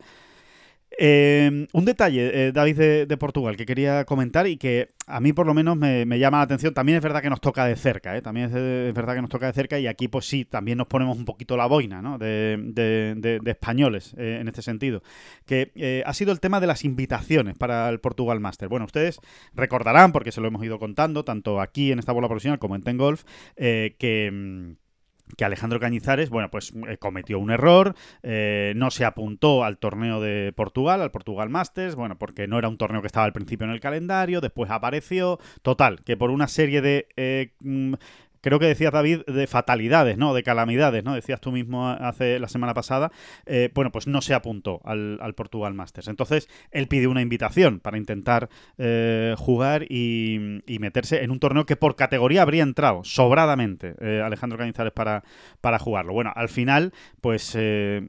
Em, un detalle, eh, David de, Portugal, que quería comentar y que a mí por lo menos me, llama la atención. También es verdad que nos toca de cerca, ¿eh? también es, verdad que nos toca de cerca y aquí pues sí, también nos ponemos un poquito la boina ¿no? de, españoles eh, en este sentido. Que ha sido el tema de las invitaciones para el Portugal Master. Bueno, ustedes recordarán, porque se lo hemos ido contando, tanto aquí en esta bola profesional como en Ten Golf, que mm, que Alejandro Cañizares, bueno, pues eh, cometió un error, eh, no se apuntó al torneo de Portugal, al Portugal Masters, bueno, porque no era un torneo que estaba al principio en el calendario, después apareció, total, que por una serie de eh, mm, creo que decías David, de fatalidades, ¿no? De calamidades, ¿no? Decías tú mismo hace la semana pasada. Eh, bueno, pues no se apuntó al, Portugal Masters. Entonces, él pide una invitación para intentar eh, jugar y, meterse en un torneo que por categoría habría entrado sobradamente eh, Alejandro Cañizares para, para jugarlo. Bueno, al final, pues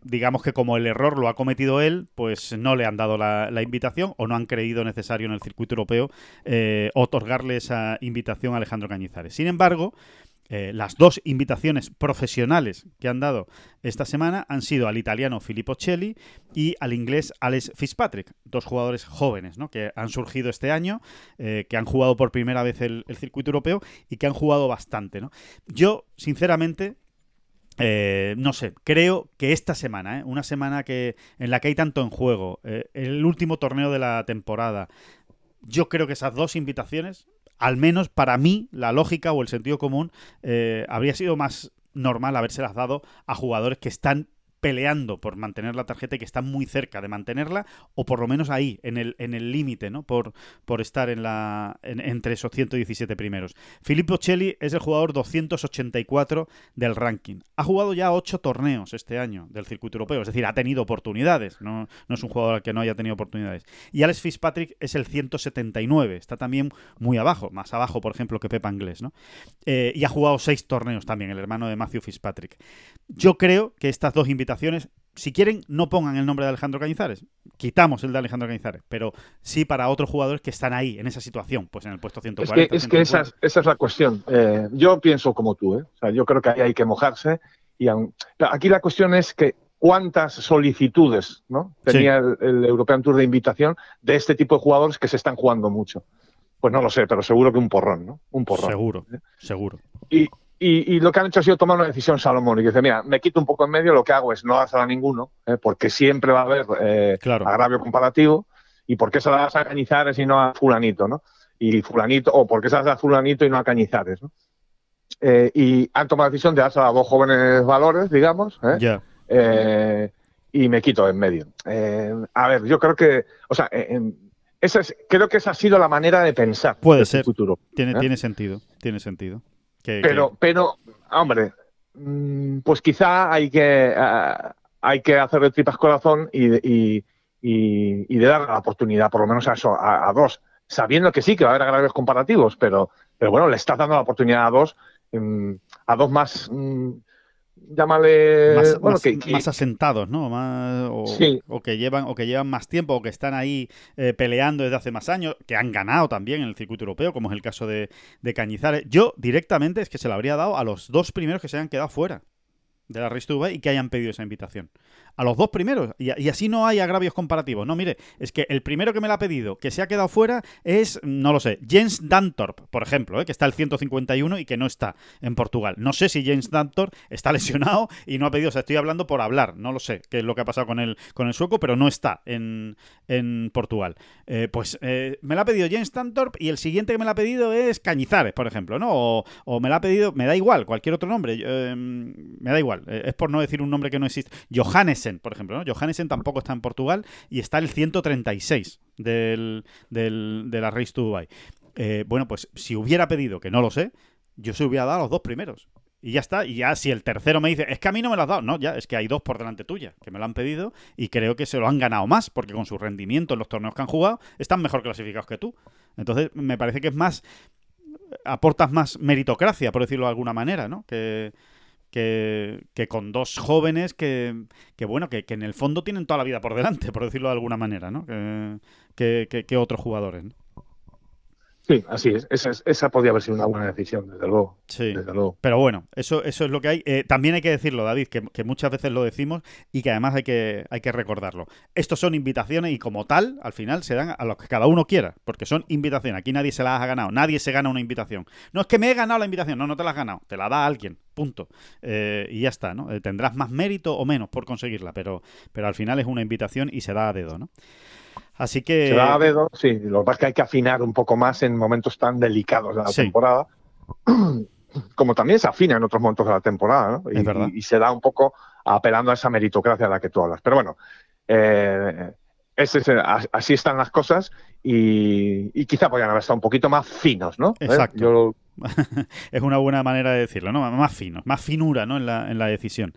digamos que como el error lo ha cometido él, pues no le han dado la, la invitación o no han creído necesario en el circuito europeo otorgarle esa invitación a Alejandro Cañizares. Sin embargo, eh, las dos invitaciones profesionales que han dado esta semana han sido al italiano Filippo Celli y al inglés Alex Fitzpatrick, dos jugadores jóvenes ¿no? que han surgido este año, eh, que han jugado por primera vez el, circuito europeo y que han jugado bastante. ¿no? Yo, sinceramente, eh, no sé, creo que esta semana, una semana que en la que hay tanto en juego, el último torneo de la temporada, yo creo que esas dos invitaciones al menos para mí, la lógica o el sentido común eh, habría sido más normal habérselas dado a jugadores que están peleando por mantener la tarjeta y que están muy cerca de mantenerla, o por lo menos ahí, en el en el límite, ¿no? Por, por estar en la entre esos 117 primeros. Filippo Celli es el jugador 284 del ranking. Ha jugado ya 8 torneos este año del circuito europeo, es decir, ha tenido oportunidades, no, no es un jugador que no haya tenido oportunidades. Y Alex Fitzpatrick es el 179, está también muy abajo, más abajo, por ejemplo, que Pepa Anglés, ¿no? Eh, y ha jugado 6 torneos también, el hermano de Matthew Fitzpatrick. Yo creo que estas dos invitaciones si quieren, no pongan el nombre de Alejandro Cañizares. Quitamos el de Alejandro Cañizares, pero sí para otros jugadores que están ahí, en esa situación, pues en el puesto 140.
Es que, esa, es, la cuestión. Eh, yo pienso como tú, ¿eh? o sea, yo creo que ahí hay que mojarse. Y aquí la cuestión es que cuántas solicitudes ¿no? tenía el, European Tour de invitación de este tipo de jugadores que se están jugando mucho. Pues no lo sé, pero seguro que un porrón, ¿no? Un porrón.
Seguro, ¿eh? seguro.
Y, y, lo que han hecho ha sido tomar una decisión Salomón y dice, mira, me quito un poco en medio, lo que hago es no hacer a ninguno, ¿eh? porque siempre va a haber eh, agravio comparativo, y por qué se la das a Cañizares y no a fulanito, ¿no? Y fulanito, o por qué se la das a fulanito y no a Cañizares, ¿no? Eh, y han tomado la decisión de darse a dos jóvenes valores, digamos, y me quito en medio. a ver, yo creo que, o sea, esa es, creo que esa ha sido la manera de pensar.
Puede ser. Futuro, tiene, tiene sentido, tiene sentido
pero, pero, hombre, mm, pues quizá hay que, uh, hay que hacerle tripas corazón y, y, y, de dar la oportunidad, por lo menos a eso, a, dos, sabiendo que sí, que va a haber agravios comparativos, pero, pero bueno, le estás dando la oportunidad a dos, um, a dos más, um, llámale
más, asentados, ¿no? o, que llevan o que llevan más tiempo o que están ahí eh, peleando desde hace más años, que han ganado también en el circuito europeo, como es el caso de, de Cañizares. Yo directamente es que se lo habría dado a los dos primeros que se hayan quedado fuera de la Race y que hayan pedido esa invitación a los dos primeros. Y, así no hay agravios comparativos. No, mire, es que el primero que me la ha pedido, que se ha quedado fuera, es, no lo sé, Jens Dantorp, por ejemplo, ¿eh? que está el 151 y que no está en Portugal. No sé si Jens Dantorp está lesionado y no ha pedido, o sea, estoy hablando por hablar, no lo sé qué es lo que ha pasado con el, con el sueco, pero no está en, en Portugal. Eh, pues eh, me la ha pedido Jens Dantorp y el siguiente que me la ha pedido es Cañizares, por ejemplo, ¿no? O, o me la ha pedido, me da igual, cualquier otro nombre, me da igual, es por no decir un nombre que no existe. Johannes por ejemplo. ¿no? Johannesen tampoco está en Portugal y está el 136 del, de la Race to Dubai. Eh, bueno, pues si hubiera pedido, que no lo sé, yo se hubiera dado los dos primeros. Y ya está. Y ya si el tercero me dice, es que a mí no me lo has dado. No, ya, es que hay dos por delante tuya que me lo han pedido y creo que se lo han ganado más porque con su rendimiento en los torneos que han jugado están mejor clasificados que tú. Entonces, me parece que es más. aportas más meritocracia, por decirlo de alguna manera, ¿no? Que, que, con dos jóvenes que, que bueno, que, que, en el fondo tienen toda la vida por delante, por decirlo de alguna manera, ¿no? Que, que otros jugadores, ¿no?
Sí, así es. Esa, esa podría haber sido una buena decisión, desde luego.
Sí. Pero bueno, eso, eso es lo que hay. Eh, también hay que decirlo, David, que, muchas veces lo decimos y que además hay que, hay que recordarlo. Estos son invitaciones y como tal, al final se dan a los que cada uno quiera, porque son invitaciones. Aquí nadie se las ha ganado, nadie se gana una invitación. No es que me he ganado la invitación, no, no te la has ganado, te la da alguien, punto. Eh, y ya está, ¿no? Eh, tendrás más mérito o menos por conseguirla, pero, pero al final es una invitación y se da a dedo, ¿no? Así que.
Se da a dedo, sí. Lo que pasa es que hay que afinar un poco más en momentos tan delicados de la temporada. Como también se afina en otros momentos de la temporada, ¿no? Y, se da un poco apelando a esa meritocracia de la que tú hablas. Pero bueno, eh, así están las cosas y, quizá podrían haber estado un poquito más finos, ¿no?
¿Eh? Exacto. es una buena manera de decirlo, ¿no? Más finos, más finura, ¿no? En la, en la decisión.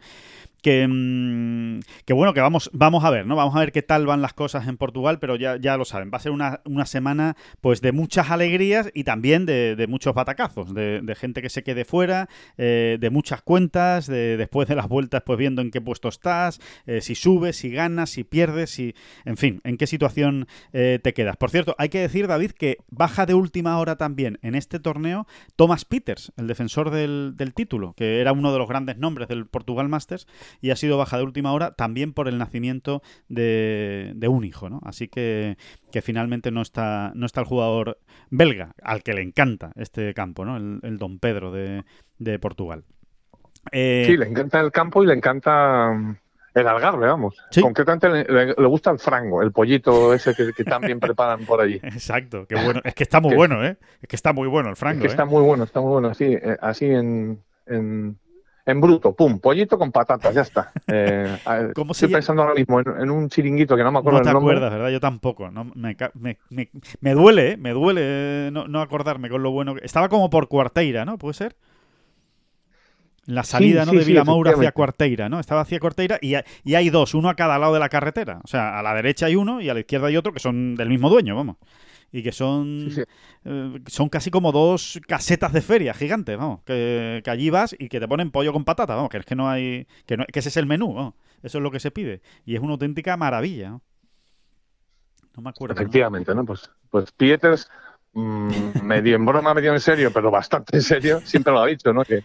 Mm, que, bueno, que vamos, vamos a ver, ¿no? Vamos a ver qué tal van las cosas en Portugal, pero ya, ya lo saben, va a ser una, semana pues de muchas alegrías y también de, muchos batacazos, de, gente que se quede fuera, eh, de muchas cuentas, de después de las vueltas pues viendo en qué puesto estás, eh, si subes, si ganas, si pierdes, si, en fin, en qué situación eh, te quedas. Por cierto, hay que decir, David, que baja de última hora también en este torneo Thomas Peters, el defensor del, del título, que era uno de los grandes nombres del Portugal Masters y ha sido baja de última hora también por el nacimiento de, un hijo, ¿no? Así que, que finalmente no está, no está el jugador belga, al que le encanta este campo, ¿no? El, Don Pedro de, Portugal.
Eh, sí, le encanta el campo y le encanta mm, el algarve, vamos. Concretamente le, gusta el frango, el pollito ese que, también preparan por allí.
Exacto, qué bueno. Es que está muy bueno, ¿eh? Es que está muy bueno el frango. Es que
está
¿eh?
muy bueno, está muy bueno. Así, eh, así en, en bruto, pum, pollito con patatas, ya está. Eh,
¿Cómo
estoy
se
pensando ahora mismo en, en un chiringuito que no me acuerdo
No te
el nombre.
acuerdas, ¿verdad? Yo tampoco. No, me, me- me- me duele, ¿eh? me duele eh, no, no acordarme con lo bueno. que- Estaba como por Cuarteira, ¿no? ¿Puede ser? La salida ¿no?
sí,
de
sí,
Vilamoura hacia
efectivamente.
Cuarteira, ¿no? Estaba hacia Cuarteira y, y hay dos, uno a cada lado de la carretera. O sea, a la derecha hay uno y a la izquierda hay otro que son del mismo dueño, vamos. Y que son,
Sí, sí.
eh, son casi como dos casetas de feria gigantes, vamos. Que, que allí vas y que te ponen pollo con patata, vamos. Que es que no hay. Que, no- que ese es el menú, vamos. Eso es lo que se pide. Y es una auténtica maravilla, ¿no? No me acuerdo. ¿no?
Efectivamente, ¿no? Pues, pues Pieters, mm, medio en broma, medio en serio, pero bastante en serio, siempre lo ha dicho, ¿no? Que,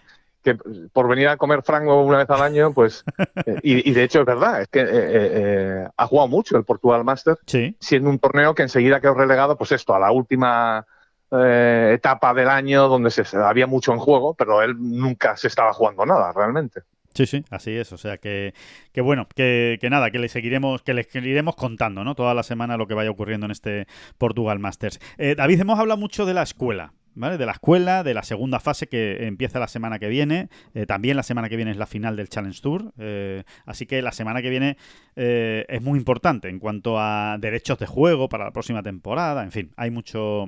que por venir a comer frango una vez al año, pues. eh, y, y de hecho es verdad, es que eh, eh, ha jugado mucho el Portugal Master,
Sí,
siendo un torneo que enseguida quedó relegado, pues esto, a la última eh, etapa del año donde se, había mucho en juego, pero él nunca se estaba jugando nada realmente.
sí, sí, así es. O sea que, que bueno, que, que nada, que le seguiremos, que les iremos contando, ¿no? Toda la semana lo que vaya ocurriendo en este Portugal Masters. Eh, David, hemos hablado mucho de la escuela. De la escuela, de la segunda fase que empieza la semana que viene. Eh, también la semana que viene es la final del Challenge Tour. eh, así que la semana que viene eh, es muy importante en cuanto a derechos de juego para la próxima temporada. En fin, hay mucho,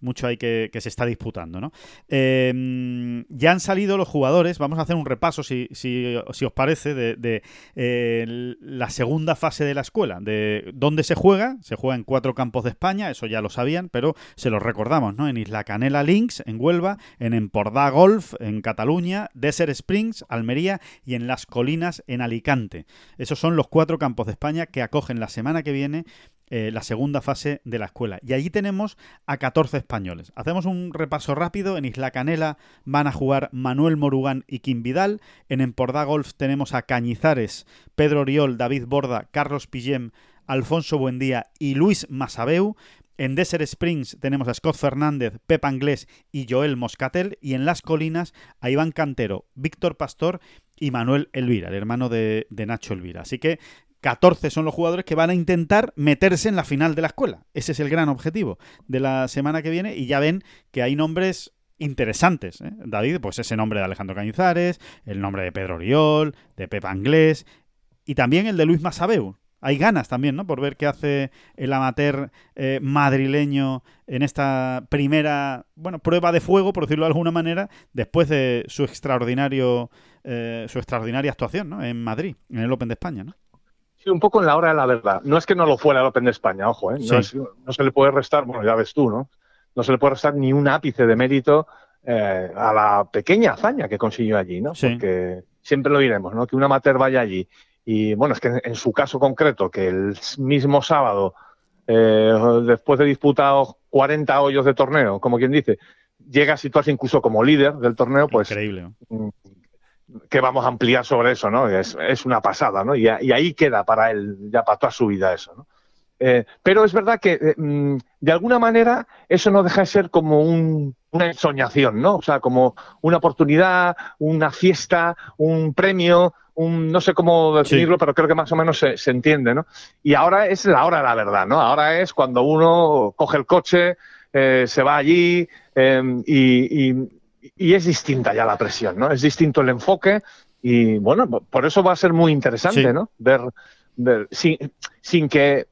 mucho ahí que, que se está disputando. ¿no? Eh, ya han salido los jugadores. Vamos a hacer un repaso, si, si, os parece, de, de, la segunda fase de la escuela. De dónde se juega. Se juega en cuatro campos de España, eso ya lo sabían, pero se los recordamos, ¿no? En Isla Canela En Huelva, en Empordà Golf, en Cataluña, Desert Springs, Almería y en Las Colinas, en Alicante. Esos son los cuatro campos de España que acogen la semana que viene eh, la segunda fase de la escuela. Y allí tenemos a 14 españoles. Hacemos un repaso rápido. En Isla Canela van a jugar Manuel Morugán y Kim Vidal. En Empordà Golf tenemos a Cañizares, Pedro Oriol, David Borda, Carlos Pillem, Alfonso Buendía y Luis Masabeu. En Desert Springs tenemos a Scott Fernández, Pep Anglés y Joel Moscatel. Y en Las Colinas a Iván Cantero, Víctor Pastor y Manuel Elvira, el hermano de, de Nacho Elvira. Así que 14 son los jugadores que van a intentar meterse en la final de la escuela. Ese es el gran objetivo de la semana que viene. Y ya ven que hay nombres interesantes. ¿eh? David, pues ese nombre de Alejandro Cañizares, el nombre de Pedro Oriol, de Pep Anglés y también el de Luis Masabeu. Hay ganas también, ¿no? Por ver qué hace el amateur eh, madrileño en esta primera, bueno, prueba de fuego, por decirlo de alguna manera, después de su extraordinario, eh, su extraordinaria actuación, ¿no? En Madrid, en el Open de España, ¿no?
Sí, un poco en la hora de la verdad. No es que no lo fuera el Open de España, ojo, ¿eh? no,
Sí.
es- no se le puede restar, bueno, ya ves tú, ¿no? No se le puede restar ni un ápice de mérito eh, a la pequeña hazaña que consiguió allí, ¿no?
Sí.
Porque siempre lo diremos, ¿no? Que un amateur vaya allí. Y bueno, es que en, en su caso concreto, que el mismo sábado, eh, después de disputado 40 hoyos de torneo, como quien dice, llega a situarse incluso como líder del torneo, pues
Increíble. ¿no?
que vamos a ampliar sobre eso, ¿no? Es, es una pasada, ¿no? Y, a- y ahí queda para él, ya para toda su vida eso, ¿no? Eh, pero es verdad que, eh, mm, de alguna manera, eso no deja de ser como un- una ensoñación, ¿no? O sea, como una oportunidad, una fiesta, un premio, un, no sé cómo definirlo, pero creo que más o menos se, se entiende, ¿no? Y ahora es la hora de la verdad, ¿no? Ahora es cuando uno coge el coche, eh, se va allí eh, y, y- y es distinta ya la presión, ¿no? Es distinto el enfoque y, bueno, por eso va a ser muy interesante,
Sí.
¿no? Ver, ver sin, sin que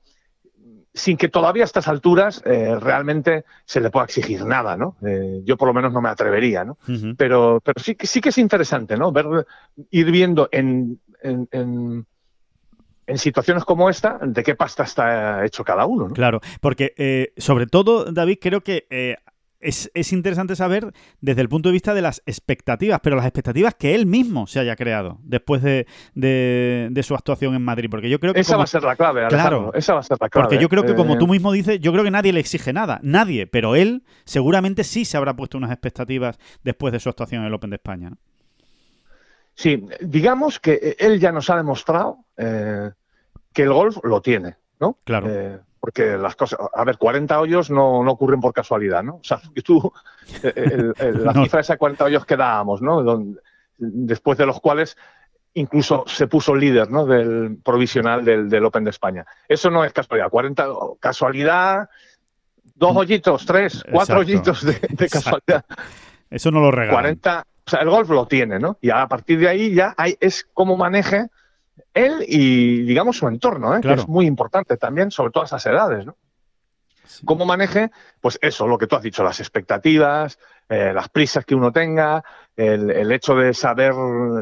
sin que todavía a estas alturas eh, realmente se le pueda exigir nada, ¿no? Eh, yo por lo menos no me atrevería, ¿no? Pero, pero sí, que- sí que es interesante, ¿no? Ver, ir viendo en, en, en- en situaciones como esta de qué pasta está hecho cada uno, ¿no?
Claro, porque eh, sobre todo, David, creo que eh, es, es interesante saber desde el punto de vista de las expectativas, pero las expectativas que él mismo se haya creado después de, de- de su actuación en Madrid. Porque yo creo que
Esa
como-
va a ser la clave, Alejandro.
Claro.
Esa va a ser la clave.
Porque yo creo que, como
Eh,
tú mismo dices, yo creo que nadie le exige nada. Nadie. Pero él seguramente sí se habrá puesto unas expectativas después de su actuación en el Open de España. ¿no?
Sí, digamos que él ya nos ha demostrado eh, que el golf lo tiene, ¿no?
Claro.
Eh, porque las cosas, a ver, 40 hoyos no, no ocurren por casualidad, ¿no? O sea, tú, el- el- la cifra esa de 40 hoyos que dábamos, ¿no? Donde- después de los cuales incluso se puso líder, ¿no? Del provisional del, del Open de España. Eso no es casualidad. 40, casualidad, dos hoyitos, tres, cuatro
Mm. Exacto.
hoyitos de, casualidad.
Eso no lo regalan.
40 o sea, el golf lo tiene, ¿no? Y a partir de ahí ya hay, es cómo maneje él y, digamos, su entorno, ¿eh? que es muy importante también, sobre todo a esas edades, ¿no? Cómo maneje, pues eso, lo que tú has dicho, las expectativas, eh, las prisas que uno tenga, el, hecho de saber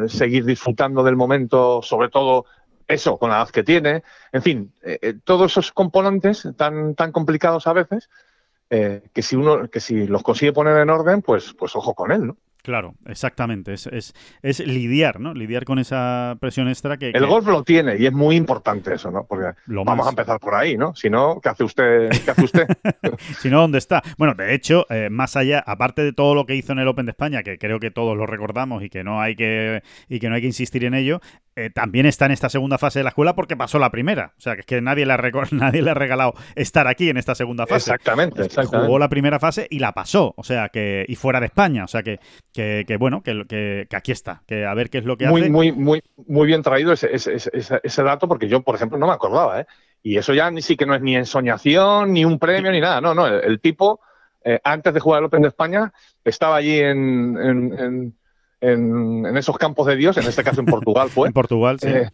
seguir disfrutando del momento, sobre todo eso, con la edad que tiene, en fin, eh, eh, todos esos componentes tan, tan complicados a veces, que si uno, que si los consigue poner en orden, pues, pues ojo con él, ¿no?
Claro, exactamente. Es, es, es, lidiar, ¿no? Lidiar con esa presión extra que...
El golf lo tiene y es muy importante eso, ¿no? Porque vamos a empezar por ahí, ¿no? Si no, ¿qué hace usted? ¿Qué hace usted?
si no, ¿dónde está? Bueno, de hecho, eh, más allá, aparte de todo lo que hizo en el Open de España, que creo que todos lo recordamos y que no hay que, y que, no hay que insistir en ello, eh, también está en esta segunda fase de la escuela porque pasó la primera. O sea, que es que nadie le ha, nadie le ha regalado estar aquí en esta segunda fase.
Exactamente, exactamente.
Jugó la primera fase y la pasó. O sea, que... Y fuera de España. O sea, que, que, bueno, que, que, aquí está. Que a ver qué es lo que
muy,
hace.
Muy, muy, muy bien traído ese, ese, ese, dato porque yo, por ejemplo, no me acordaba. ¿eh? Y eso ya ni sí que no es ni ensoñación, ni un premio, ni nada. No, no. El, tipo, eh, antes de jugar el Open de España, estaba allí en en, esos campos de Dios, en este caso en Portugal fue.
en Portugal, sí. Eh,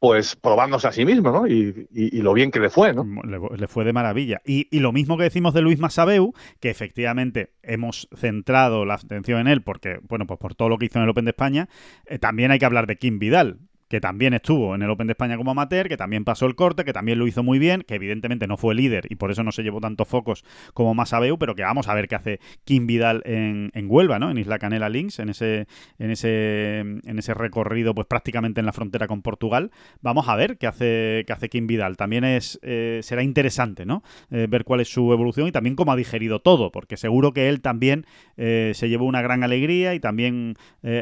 pues probándose a sí mismo, ¿no? Y, lo bien que le fue, ¿no?
Le, fue de maravilla. Y, lo mismo que decimos de Luis Masabeu, que efectivamente hemos centrado la atención en él, porque, bueno, pues por todo lo que hizo en el Open de España, eh, también hay que hablar de Kim Vidal, que también estuvo en el Open de España como amateur, que también pasó el corte, que también lo hizo muy bien, que evidentemente no fue líder y por eso no se llevó tantos focos como Masabeu, pero que vamos a ver qué hace Kim Vidal en, Huelva, ¿no? En Isla Canela Links, en ese, en ese, en ese recorrido, pues prácticamente en la frontera con Portugal. Vamos a ver qué hace, qué hace Kim Vidal. También es, eh, será interesante, ¿no? Eh, ver cuál es su evolución y también cómo ha digerido todo, porque seguro que él también eh, se llevó una gran alegría y también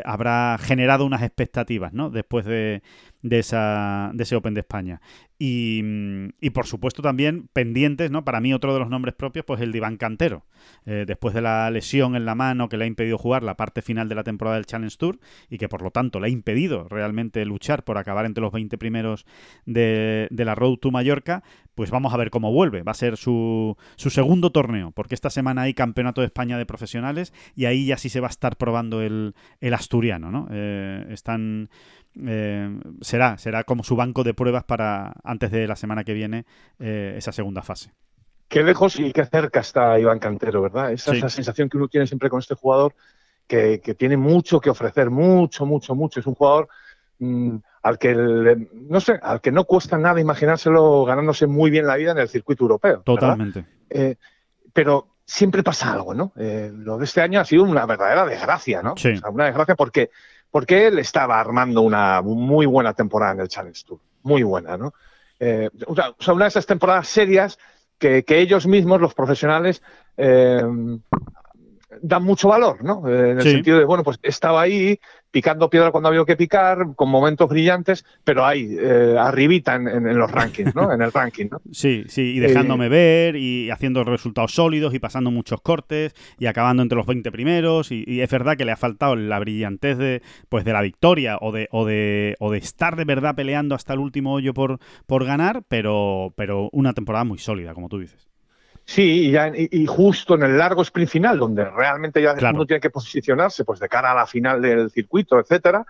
habrá generado unas expectativas, ¿no? Después de de, esa, de ese Open de España. Mm, y, por supuesto también pendientes, ¿no? Para mí otro de los nombres propios, pues el de Cantero. Eh, después de la lesión en la mano que le ha impedido jugar la parte final de la temporada del Challenge Tour y que por lo tanto le ha impedido realmente luchar por acabar entre los 20 primeros de, de la Road to Mallorca, pues vamos a ver cómo vuelve. Va a ser su, su, segundo torneo, porque esta semana hay Campeonato de España de Profesionales y ahí ya sí se va a estar probando el, el asturiano, ¿no? Eh, están... Eh, será, será como su banco de pruebas para antes de la semana que viene eh, esa segunda fase.
Qué lejos y qué cerca está Iván Cantero, ¿verdad? Esa es la sensación que uno tiene siempre con este jugador, que, tiene mucho que ofrecer, mucho, mucho, mucho. Es un jugador mm, al que no sé, al que no cuesta nada imaginárselo ganándose muy bien la vida en el circuito europeo.
Totalmente.
Eh, pero siempre pasa algo, ¿no? Lo de este año ha sido una verdadera desgracia, ¿no?
Sí.
una desgracia porque, porque él estaba armando una muy buena temporada en el Challenge Tour, muy buena, ¿no? Eh, o, sea, una de esas temporadas serias que, ellos mismos, los profesionales, eh, dan mucho valor, ¿no? Eh, en el sentido de, bueno, pues estaba ahí picando piedra cuando había que picar, con momentos brillantes, pero ahí, eh, arribita en, los rankings, ¿no? En el ranking, ¿no?
Sí, sí, y dejándome eh, ver y haciendo resultados sólidos y pasando muchos cortes y acabando entre los 20 primeros y, es verdad que le ha faltado la brillantez de, pues, de la victoria o de, o de, o de estar de verdad peleando hasta el último hoyo por, por ganar, pero, pero una temporada muy sólida, como tú dices.
Sí, y, justo en el largo sprint final, donde realmente ya uno tiene que posicionarse pues de cara a la final del circuito, etcétera,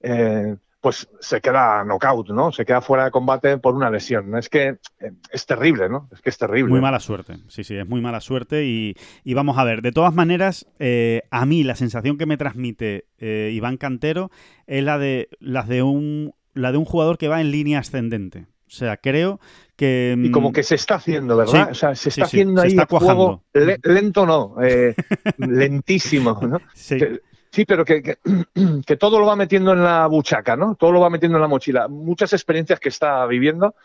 eh, pues se queda knockout, ¿no? Se queda fuera de combate por una lesión. Es que eh, es terrible, ¿no? Es que es terrible.
Muy mala suerte, sí, sí, es muy mala suerte. Y, vamos a ver, de todas maneras, eh, a mí la sensación que me transmite Iván Cantero es la de, las de un, la de un jugador que va en línea ascendente. O sea, creo que...
Y como mm, que se está haciendo, ¿verdad? o sea, se está haciendo ahí está juego lento no, eh, lentísimo, ¿no? Sí. sí, pero que, que, todo lo va metiendo en la buchaca, ¿no? Todo lo va metiendo en la mochila. Muchas experiencias que está viviendo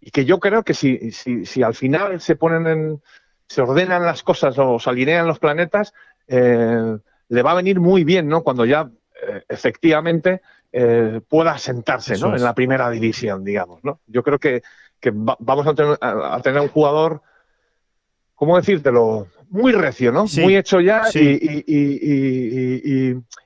y que yo creo que si, si, si al final se ponen en... se ordenan las cosas o se alinean los planetas, eh, le va a venir muy bien, ¿no? Cuando ya eh, efectivamente eh, pueda sentarse ¿no? en la primera división, digamos. ¿no? Yo creo que, vamos a tener, un jugador, ¿cómo decírtelo? Muy recio, ¿no? Muy hecho ya y,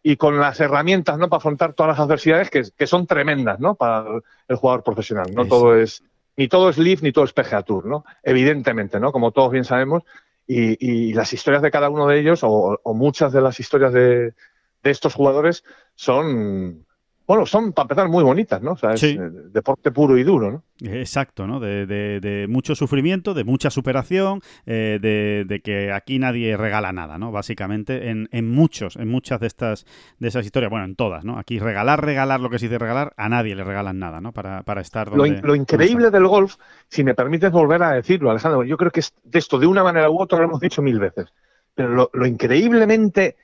y, con las herramientas ¿no? para afrontar todas las adversidades que, son tremendas ¿no? para el jugador profesional. No todo es, ni todo es Leaf ni todo es PGA Tour, ¿no? Evidentemente, ¿no? Como todos bien sabemos. Y, las historias de cada uno de ellos, o muchas de las historias de, de estos jugadores son, bueno, son para empezar muy bonitas, ¿no? O sea, es
Sí.
eh, deporte puro y duro, ¿no?
Exacto, ¿no? De, de- de mucho sufrimiento, de mucha superación, eh, de, de que aquí nadie regala nada, ¿no? Básicamente, en, en muchos, en muchas de estas, de esas historias, bueno, en todas, ¿no? Aquí regalar, regalar lo que se dice regalar, a nadie le regalan nada, ¿no? Para, para estar
Lo,
donde...
in- lo increíble del golf, si me permites volver a decirlo, Alejandro, yo creo que es de esto de una manera u otra lo hemos dicho mil veces, pero lo, lo increíblemente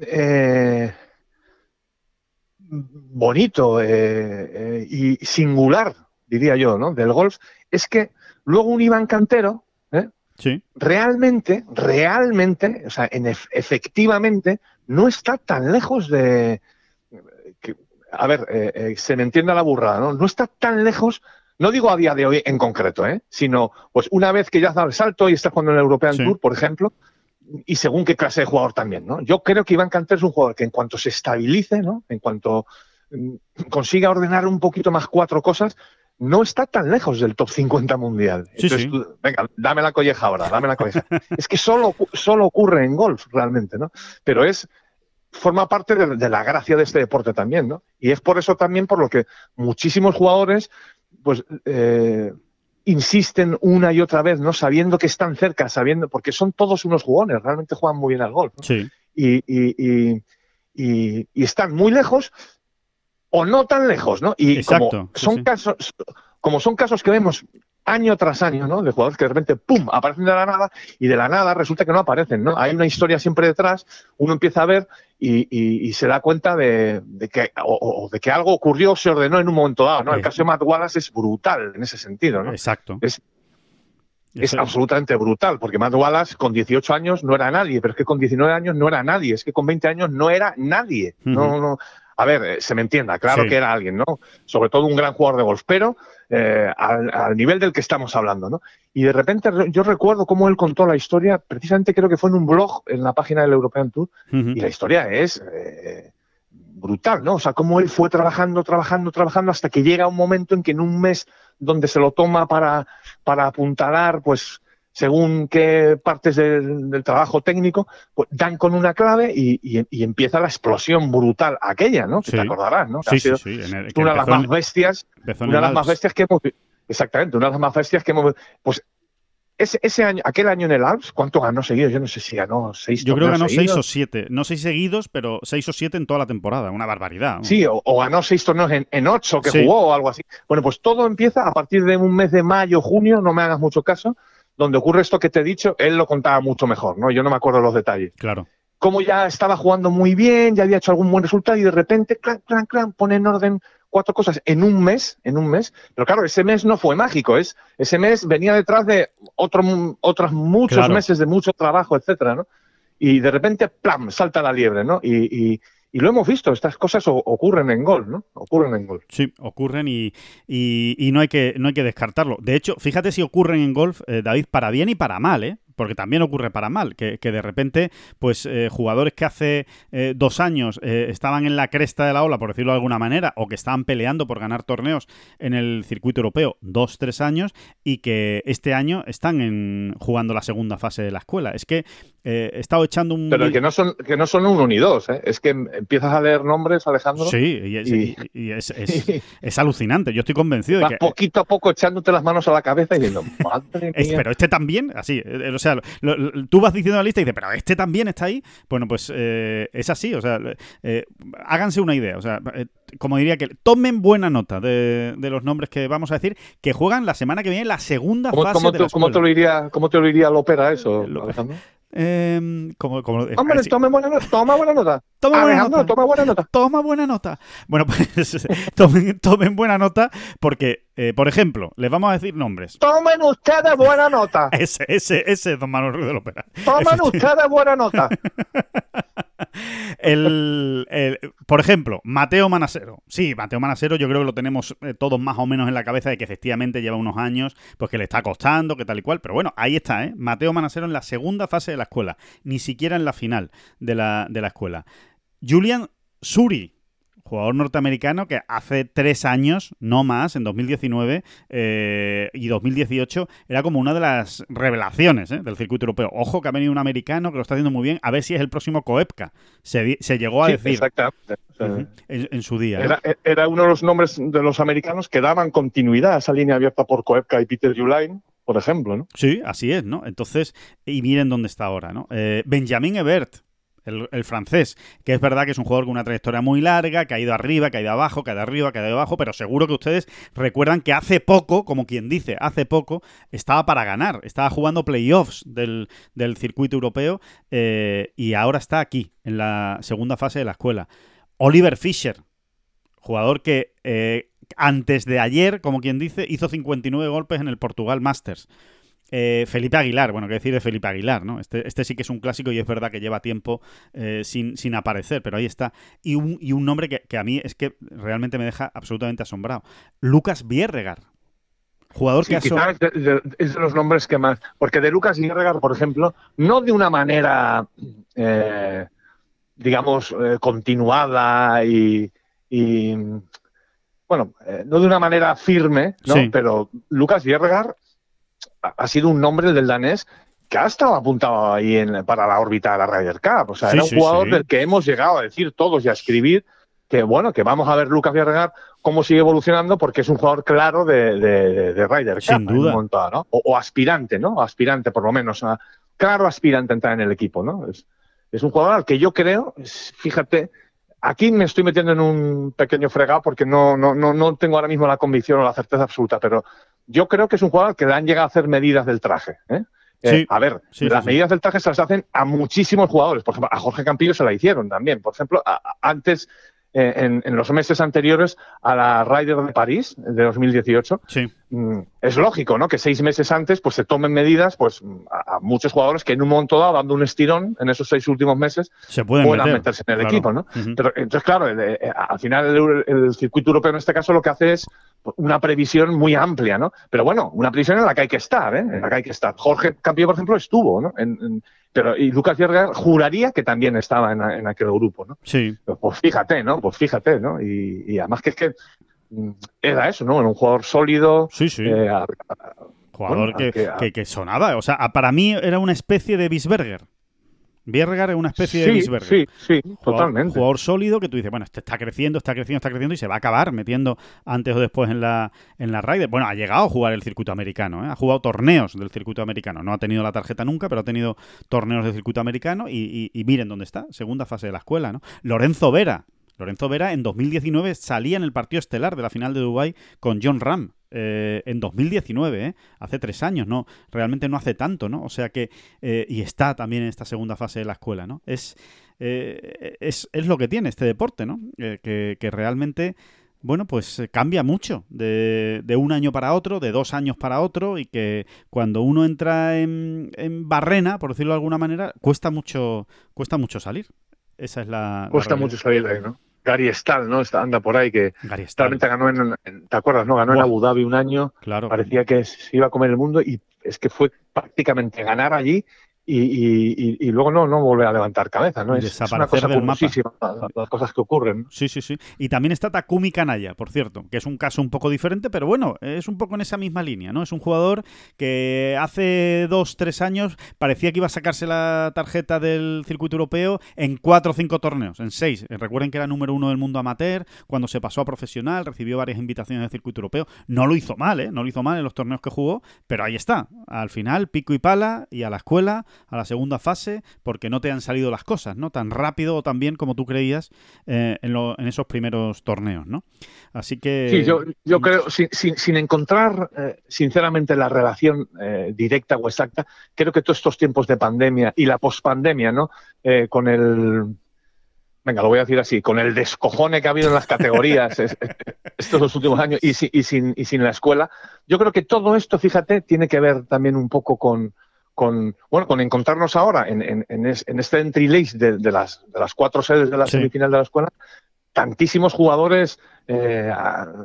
eh, bonito eh, eh, y singular, diría yo, ¿no? del golf, es que luego un Iván Cantero, ¿eh?
Sí,
realmente, realmente, o sea, en ef- efectivamente, no está tan lejos de. que- a ver, eh, eh, se me entienda la burrada, ¿no? No está tan lejos, no digo a día de hoy en concreto, ¿eh? Sino, pues una vez que ya has dado el salto y estás jugando en el European
Sí.
Tour, por ejemplo, y según qué clase de jugador también, ¿no? Yo creo que Iván Canter es un jugador que en cuanto se estabilice, ¿no? En cuanto mm, consiga ordenar un poquito más cuatro cosas, no está tan lejos del top 50 mundial.
Sí,
Entonces,
sí.
tú, venga, dame la colleja ahora, dame la colleja. es que solo, solo ocurre en golf, realmente, ¿no? Pero es forma parte de, de la gracia de este deporte también, ¿no? Y es por eso también por lo que muchísimos jugadores, pues, eh, insisten una y otra vez, ¿no? Sabiendo que están cerca, sabiendo, porque son todos unos jugones, realmente juegan muy bien al golf, ¿no?
sí,
y, y- y- y- y están muy lejos o no tan lejos, ¿no? Y
Exacto,
como
sí,
son
sí.
casos, como son casos que vemos año tras año, ¿no? De jugadores que de repente ¡pum! aparecen de la nada y de la nada resulta que no aparecen, ¿no? Hay una historia siempre detrás, uno empieza a ver y, y- y se da cuenta de, de que o, o de que algo ocurrió, se ordenó en un momento dado, ¿no? El caso de Matt Wallace es brutal en ese sentido, ¿no?
exacto.
Es- Es absolutamente brutal, porque Matt Wallace con 18 años no era nadie, pero es que con 19 años no era nadie, es que con 20 años no era nadie. No,
Ujú.
no. A ver, eh, se me entienda, claro
Sí.
que era alguien, ¿no? Sobre todo un gran jugador de golf, pero eh, al, al nivel del que estamos hablando, ¿no? Y de repente re- yo recuerdo cómo él contó la historia, precisamente creo que fue en un blog en la página del European Tour, y la historia es eh, brutal, ¿no? O sea, cómo él fue trabajando, trabajando, trabajando hasta que llega un momento en que en un mes donde se lo toma para, para apuntalar, pues según qué partes del, del trabajo técnico, pues dan con una clave y, y- y empieza la explosión brutal aquella, ¿no? Que
Sí.
te acordarás, ¿no? Que ha
Sí, sí,
sido
sí. el-
una de las más bestias una de las más bestias que hemos exactamente una de las más bestias que hemos pues ese, ese año aquel año en el Alps cuánto ganó seguido yo no sé si ganó seis
Yo creo que ganó seis
seguidos.
o siete. No seis seguidos, pero seis o siete en toda la temporada. Una barbaridad.
sí o, o ganó seis torneos en, en ocho que
Sí.
jugó o algo así bueno pues todo empieza a partir de un mes de mayo junio no me hagas mucho caso donde ocurre esto que te he dicho él lo contaba mucho mejor no yo no me acuerdo los detalles
Claro.
como ya estaba jugando muy bien, ya había hecho algún buen resultado y de repente, clan, clan, clan, pone en orden cuatro cosas en un mes, en un mes. Pero claro, ese mes no fue mágico, es ese mes venía detrás de otro, otros muchos
Claro.
meses de mucho trabajo, etcétera, ¿no? Y de repente, ¡plam! salta la liebre, ¿no? Y, y- y lo hemos visto, estas cosas ocurren en gol, ¿no? Ocurren en gol.
Sí, ocurren y, y- y no, hay que, no hay que descartarlo. De hecho, fíjate si ocurren en golf, eh, David, para bien y para mal, ¿eh? Porque también ocurre para mal, que, que de repente, pues eh, jugadores que hace eh, dos años eh, estaban en la cresta de la ola, por decirlo de alguna manera, o que estaban peleando por ganar torneos en el circuito europeo dos, tres años, y que este año están en, jugando la segunda fase de la escuela. Es que eh, he estado echando un...
Pero que no son, que no son uno ni dos, ¿eh? Es que empiezas a leer nombres, Alejandro,
Sí, y es,
Y-
y- y es- es- es alucinante. Yo estoy convencido de que...
poquito a poco echándote las manos a la cabeza y diciendo, madre mía.
pero este también, así, o sea, lo- lo- tú vas diciendo la lista y dices, pero este también está ahí. Bueno, pues eh, es así, o sea, eh, háganse una idea, o sea, eh, como diría que tomen buena nota de, de los nombres que vamos a decir, que juegan la semana que viene la segunda
¿Cómo,
fase
cómo
de
te, cómo lo iría, ¿Cómo te lo iría Lopera eso,
Lo-
Alejandro?
Em, como, como-
Hombre,
eh,
buena toma buena nota.
Toma buena nota.
toma buena nota.
Toma buena nota. Bueno, pues tomen, tomen buena nota porque, eh, por ejemplo, les vamos a decir nombres.
Tomen ustedes buena nota.
Ese, ese, ese es Don Manuel Ruiz de Lopera.
Tomen ustedes buena nota.
El, el- por ejemplo, Mateo Manasero. Sí, Mateo Manasero yo creo que lo tenemos eh, todos más o menos en la cabeza de que efectivamente lleva unos años, pues que le está costando, que tal y cual. Pero bueno, ahí está, ¿eh? Mateo Manasero en la segunda fase de la escuela, ni siquiera en la final de la, de la escuela. Julian Suri, jugador norteamericano que hace tres años, no más, en 2019 eh, y 2018, era como una de las revelaciones ¿eh? del circuito europeo. Ojo que ha venido un americano que lo está haciendo muy bien, a ver si es el próximo Koepka. Se, llegó a decir.
Exactamente.
en, su día.
Era, uno de los nombres de los americanos que daban continuidad a esa línea abierta por Koepka y Peter Julain por ejemplo, ¿no?
Sí, así es, ¿no? Entonces, y miren dónde está ahora, ¿no? Eh, Benjamin Ebert, el, francés, que es verdad que es un jugador con una trayectoria muy larga, que ha ido arriba, que ha ido abajo, que ha ido arriba, que ha ido abajo, pero seguro que ustedes recuerdan que hace poco, como quien dice, hace poco, estaba para ganar, estaba jugando playoffs del, del circuito europeo eh, y ahora está aquí, en la segunda fase de la escuela. Oliver Fischer, jugador que eh, antes de ayer, como quien dice, hizo 59 golpes en el Portugal Masters. Eh, Felipe Aguilar, bueno, qué decir de Felipe Aguilar, ¿no? Este, este, sí que es un clásico y es verdad que lleva tiempo eh, sin, sin, aparecer, pero ahí está. Y un, y un nombre que, a mí es que realmente me deja absolutamente asombrado. Lucas Bierregar. Jugador que ha
es, de, es de los nombres que más. Porque de Lucas Bierregar, por ejemplo, no de una manera, eh, digamos, continuada y, bueno, no de una manera firme, ¿no? Pero Lucas Bierregar ha sido un nombre del danés que ha estado apuntado ahí en, para la órbita de la Ryder Cup. O sea, era un jugador del que hemos llegado a decir todos y a escribir que, bueno, que vamos a ver Lucas Villarreal cómo sigue evolucionando porque es un jugador claro de, de, Ryder Cup.
Sin duda.
¿no? o, aspirante, ¿no? Aspirante, por lo menos. claro aspirante a entrar en el equipo, ¿no? Es, es un jugador al que yo creo, fíjate, aquí me estoy metiendo en un pequeño fregado porque no, no, no, no tengo ahora mismo la convicción o la certeza absoluta, pero yo creo que es un jugador que le han llegado a hacer medidas del traje. ¿eh? eh a ver, las medidas del traje se las hacen a muchísimos jugadores. Por ejemplo, a Jorge Campillo se la hicieron también. Por ejemplo, antes, eh, en, los meses anteriores a la Ryder de París de 2018, mm, es lógico, ¿no? Que seis meses antes, pues se tomen medidas, pues a, muchos jugadores que en un momento dado, dando un estirón en esos seis últimos meses,
se pueden
meterse en el equipo, ¿no? Pero entonces, claro, eh, al final el circuito europeo en este caso lo que hace es una previsión muy amplia, ¿no? Pero bueno, una previsión en la que hay que estar, ¿eh? En la que hay que estar. Jorge Campillo, por ejemplo, estuvo, ¿no? pero y Lucas Vierga juraría que también estaba en, aquel grupo, ¿no?
Sí.
Pues fíjate, ¿no? Pues fíjate, ¿no? Y, además que es que mm, era eso, ¿no? Era un jugador sólido.
Sí, sí. Eh, jugador que, que, sonaba. O sea, para mí era una especie de Bisberger. Bierregar es una especie de Bisberger.
Sí, sí, totalmente.
Jugador sólido que tú dices, bueno, este está creciendo, está creciendo, está creciendo y se va a acabar metiendo antes o después en la, en la Ryder. Bueno, ha llegado a jugar el circuito americano, ¿eh? ha jugado torneos del circuito americano. No ha tenido la tarjeta nunca, pero ha tenido torneos del circuito americano y, y miren dónde está, segunda fase de la escuela, ¿no? Lorenzo Vera, Lorenzo Vera en 2019 salía en el partido estelar de la final de Dubái con John Ram. Eh, en 2019, ¿eh? hace tres años, ¿no? Realmente no hace tanto, ¿no? O sea que, eh, y está también en esta segunda fase de la escuela, ¿no? Es, es, es, lo que tiene este deporte, ¿no? Que, que, realmente, bueno, pues cambia mucho de, de, un año para otro, de dos años para otro, y que cuando uno entra en, en barrena, por decirlo de alguna manera, cuesta mucho, cuesta mucho salir. Esa es la.
Cuesta mucho salir de ahí, ¿no? Gary Stahl, ¿no? Está, anda por ahí que realmente ganó en, ¿te acuerdas, no? Ganó en Abu Dhabi un año.
Claro.
Parecía que se iba a comer el mundo y es que fue prácticamente ganar allí y, luego no, no vuelve a levantar cabeza, ¿no?
Es, una cosa del
las cosas que ocurren.
Sí, sí, sí. Y también está Takumi Kanaya, por cierto, que es un caso un poco diferente, pero bueno, es un poco en esa misma línea, ¿no? Es un jugador que hace dos, tres años parecía que iba a sacarse la tarjeta del circuito europeo en cuatro o cinco torneos, en seis. Recuerden que era número uno del mundo amateur, cuando se pasó a profesional, recibió varias invitaciones del circuito europeo. No lo hizo mal, ¿eh? No lo hizo mal en los torneos que jugó, pero ahí está. Al final, pico y pala y a la escuela a la segunda fase porque no te han salido las cosas, ¿no? Tan rápido o tan bien como tú creías eh, en, esos primeros torneos, ¿no? Así que...
Sí, yo, yo creo, sin, encontrar eh, sinceramente la relación eh, directa o exacta, creo que todos estos tiempos de pandemia y la pospandemia, ¿no? con el venga, lo voy a decir así, con el descojone que ha habido en las categorías estos dos últimos años y, y, sin, y sin la escuela, yo creo que todo esto, fíjate, tiene que ver también un poco con, con, bueno, con encontrarnos ahora en, en, en este entry list de, de, las, de las cuatro sedes de la semifinal de la escuela, tantísimos jugadores, eh,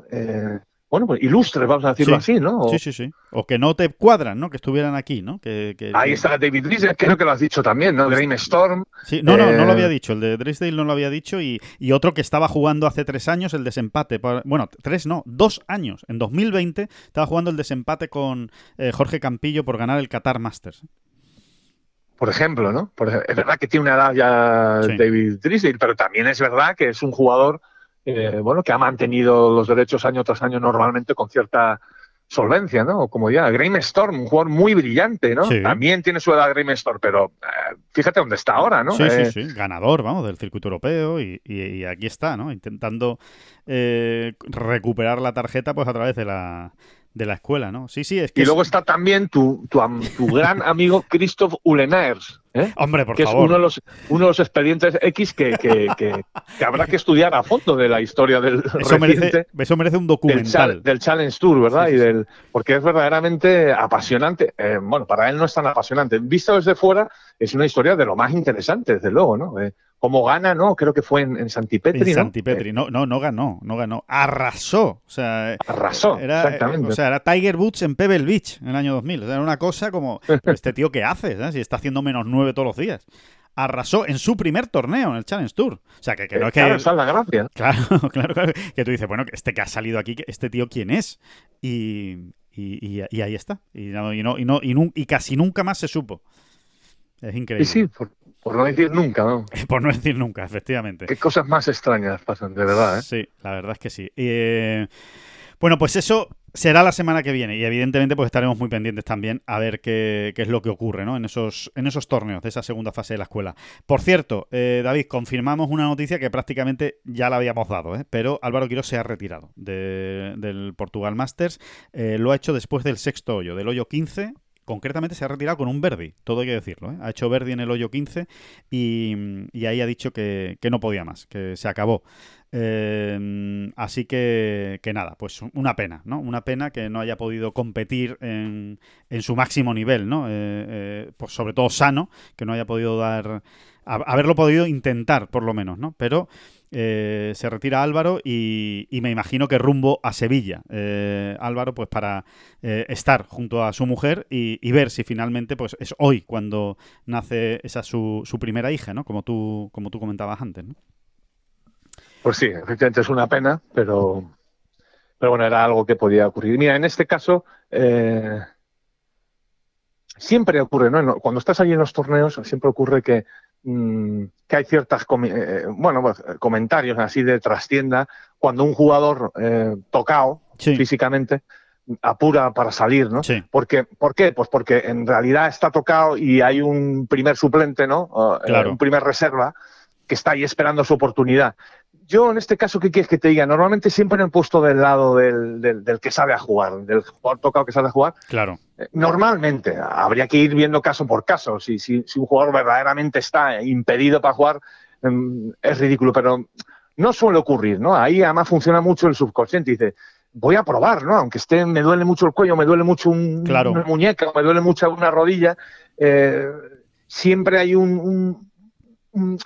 eh, bueno, pues ilustres, vamos a decirlo
Sí.
así, ¿no? O-
Sí, sí, sí. O que no te cuadran, ¿no? Que estuvieran aquí, ¿no? Que, que-
Ahí está David Reese, creo que lo has dicho también, ¿no? Graham Storm.
Sí, no, no, no lo
Eh,
había dicho. El de Drysdale no lo había dicho. Y, y otro que estaba jugando hace tres años el desempate. Bueno, tres no, dos años. En 2020 estaba jugando el desempate con eh, Jorge Campillo por ganar el Qatar Masters.
por ejemplo, ¿no? Por es verdad que tiene una edad ya
Sí.
David Drysdale, pero también es verdad que es un jugador, eh, bueno, que ha mantenido los derechos año tras año normalmente con cierta solvencia, ¿no? Como ya, Graham Storm, un jugador muy brillante, ¿no?
Sí.
También tiene su edad Graham Storm, pero eh, fíjate dónde está ahora, ¿no?
Sí,
Eh,
sí, sí. Ganador, vamos, del circuito europeo. Y, y- y aquí está, ¿no? Intentando eh, recuperar la tarjeta pues a través de la, de la escuela, ¿no? Sí, sí, es que...
Y
es-
luego está también tu, tu, tu gran amigo Christoph Ulenaers, ¿eh?
Hombre, por
que es uno de los uno de los expedientes X que, que, que- que habrá que estudiar a fondo de la historia del
Eso merece, eso merece un documental.
del Challenge Tour, ¿verdad?
Sí, sí,
y del porque es verdaderamente apasionante. Eh, bueno, para él no es tan apasionante. Visto desde fuera, es una historia de lo más interesante, desde luego, ¿no? Eh, cómo gana, ¿no? Creo que fue en, en Santipetri,
En
¿no?
Santipetri. No, no, no ganó, no ganó. Arrasó. O sea,
Eh, arrasó,
era,
exactamente.
eh, o sea, era Tiger Woods en Pebble Beach en el año 2000. O sea, era una cosa como, "¿Pero este tío qué hace? ¿sabes? Si está haciendo menos nueve todos los días. Arrasó en su primer torneo en el Challenge Tour. O sea, que, que no es que...
Claro, esa es la gracia.
Claro, claro, claro. Que tú dices, bueno, que este que ha salido aquí, este tío quién es. Y, y, y- ahí está. Y, no, y, no, y, no- y casi nunca más se supo. Es increíble.
Y sí, por, por no decir nunca, ¿no?
Por no decir nunca, efectivamente.
Qué cosas más extrañas pasan, de verdad, ¿eh?
Sí, la verdad es que sí. Eh, bueno, pues eso será la semana que viene y evidentemente pues estaremos muy pendientes también a ver qué, qué es lo que ocurre ¿no? en, esos, en esos torneos de esa segunda fase de la escuela. Por cierto, eh, David, confirmamos una noticia que prácticamente ya la habíamos dado, ¿eh? pero Álvaro Quiro se ha retirado de- del Portugal Masters. Eh, lo ha hecho después del sexto hoyo, del hoyo 15. Concretamente se ha retirado con un Verdi, todo hay que decirlo. ¿eh? Ha hecho Verdi en el hoyo 15 y, y ahí ha dicho que, no podía más, que se acabó. Eh, así que, que nada, pues una pena, ¿no? Una pena que no haya podido competir en, en su máximo nivel, ¿no? Eh, eh, pues sobre todo sano, que no haya podido dar, haberlo podido intentar por lo menos, ¿no? Pero eh, se retira Álvaro y, me imagino que rumbo a Sevilla. Eh, Álvaro, pues para eh, estar junto a su mujer y, ver si finalmente, pues es hoy cuando nace esa su, primera hija, ¿no? Como tú, como tú comentabas antes.
Pues sí, efectivamente es una pena, pero, pero bueno, era algo que podía ocurrir. Mira, en este caso, siempre ocurre, ¿no? Cuando estás allí en los torneos, siempre ocurre que, mm, que hay ciertas, comi- eh, bueno, pues, comentarios así de trastienda, cuando un jugador eh, tocado
Sí.
físicamente apura para salir, ¿no?
Sí.
Porque, ¿Por qué? Pues porque en realidad está tocado y hay un primer suplente, ¿no? Eh,
Claro.
un primer reserva que está ahí esperando su oportunidad. Yo, en este caso, ¿qué quieres que te diga? Normalmente siempre me he puesto del lado del, del- del que sabe a jugar, del jugador tocado que sabe a jugar.
Claro.
Eh, Normalmente, habría que ir viendo caso por caso. Si, si, si un jugador verdaderamente está impedido para jugar, em, es ridículo, pero no suele ocurrir, ¿no? Ahí además funciona mucho el subconsciente. Dice, voy a probar, ¿no? Aunque esté, me duele mucho el cuello, me duele mucho un-
Claro.
una muñeca, me duele mucho una rodilla. eh, siempre hay un-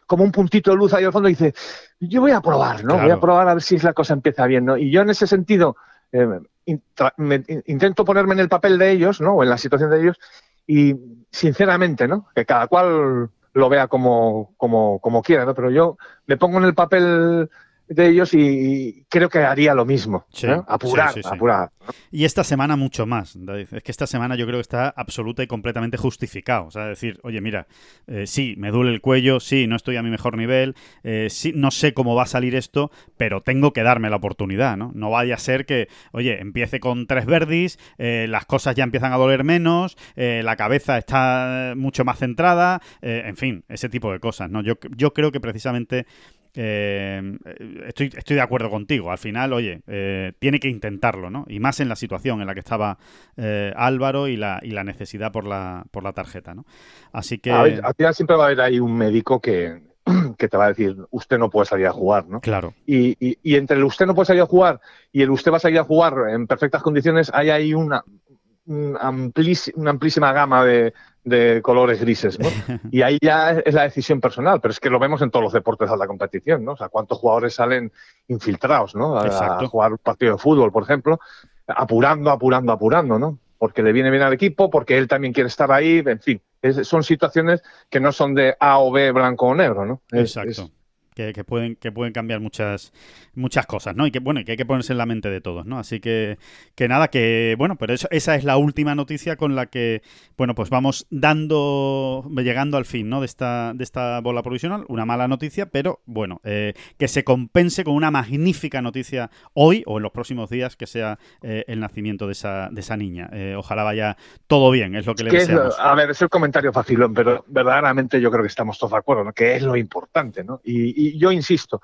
como un puntito de luz ahí al fondo y dice, yo voy a probar, ¿no? Voy a probar a ver si la cosa empieza bien, ¿no? Y yo en ese sentido eh, intra- me- in- intento ponerme en el papel de ellos, ¿no? O en la situación de ellos y sinceramente, ¿no? Que cada cual lo vea como, como, como quiera, ¿no? Pero yo me pongo en el papel de ellos y creo que haría lo mismo.
Sí.
Apurar,
sí, sí, sí.
apurar.
Y esta semana mucho más, David. Es que esta semana yo creo que está absoluta y completamente justificado. O sea, decir, oye, mira, eh, sí, me duele el cuello, sí, no estoy a mi mejor nivel, eh, sí, no sé cómo va a salir esto, pero tengo que darme la oportunidad, ¿no? No vaya a ser que, oye, empiece con tres verdis, eh, las cosas ya empiezan a doler menos, la cabeza está mucho más centrada, en fin, ese tipo de cosas, ¿no? Yo, yo creo que precisamente eh, estoy, estoy de acuerdo contigo. Al final, oye, eh, tiene que intentarlo, ¿no? Y más en la situación en la que estaba eh, Álvaro y la, y la necesidad por la, por la tarjeta, ¿no? Así que.
Ver, al final siempre va a haber ahí un médico que, que te va a decir, usted no puede salir a jugar, ¿no?
Claro,
Y, y- y entre el usted no puede salir a jugar y el usted va a salir a jugar en perfectas condiciones, hay ahí una, un amplís- una amplísima gama de, de colores grises, ¿no? Y ahí ya es la decisión personal, pero es que lo vemos en todos los deportes de la competición, ¿no? O sea, cuántos jugadores salen infiltrados, ¿no? A,
Exacto.
jugar un partido de fútbol, por ejemplo, apurando, apurando, apurando, ¿no? Porque le viene bien al equipo, porque él también quiere estar ahí, en fin. Es- son situaciones que no son de A o B, blanco o negro, ¿no? Es-
Exacto.
es-
Que, que pueden, que pueden cambiar muchas, muchas cosas, ¿no? Y que bueno, y que hay que ponerse en la mente de todos, ¿no? Así que, que nada, que bueno, pero eso, esa es la última noticia con la que, bueno, pues vamos dando, llegando al fin, ¿no? De esta, de esta bola provisional. Una mala noticia, pero bueno, eh, que se compense con una magnífica noticia hoy o en los próximos días, que sea eh, el nacimiento de esa, de esa niña. Eh, ojalá vaya todo bien, es lo que le
que es,
deseamos.
a ver, es el comentario facilón, pero verdaderamente yo creo que estamos todos de acuerdo, ¿no? Que es lo importante, ¿no? Y, y yo insisto,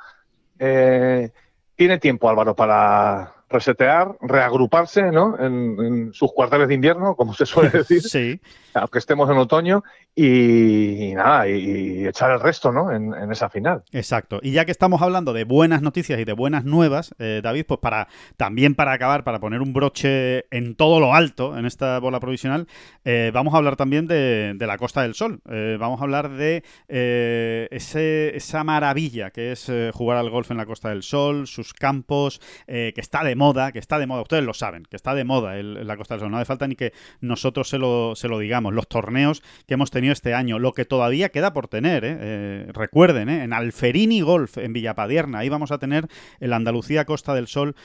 eh, tiene tiempo Álvaro para resetear, reagruparse, ¿no? En, en sus cuarteles de invierno, como se suele decir,
Sí,
aunque estemos en otoño, y, nada, y, echar el resto, ¿no? En, esa final.
Exacto. Y ya que estamos hablando de buenas noticias y de buenas nuevas, eh, David, pues para también para acabar, para poner un broche en todo lo alto en esta bola provisional, eh, vamos a hablar también de, la Costa del Sol. Eh, vamos a hablar de eh, ese- esa maravilla que es eh, jugar al golf en la Costa del Sol, sus campos, que está de moda, que está de moda. Ustedes lo saben, que está de moda el- la Costa del Sol. No hace falta ni que nosotros se lo, se lo digamos. Los torneos que hemos tenido este año, lo que todavía queda por tener, ¿eh? Eh, recuerden, ¿eh? en Alferini Golf, en Villapadierna, ahí vamos a tener el Andalucía Costa del Sol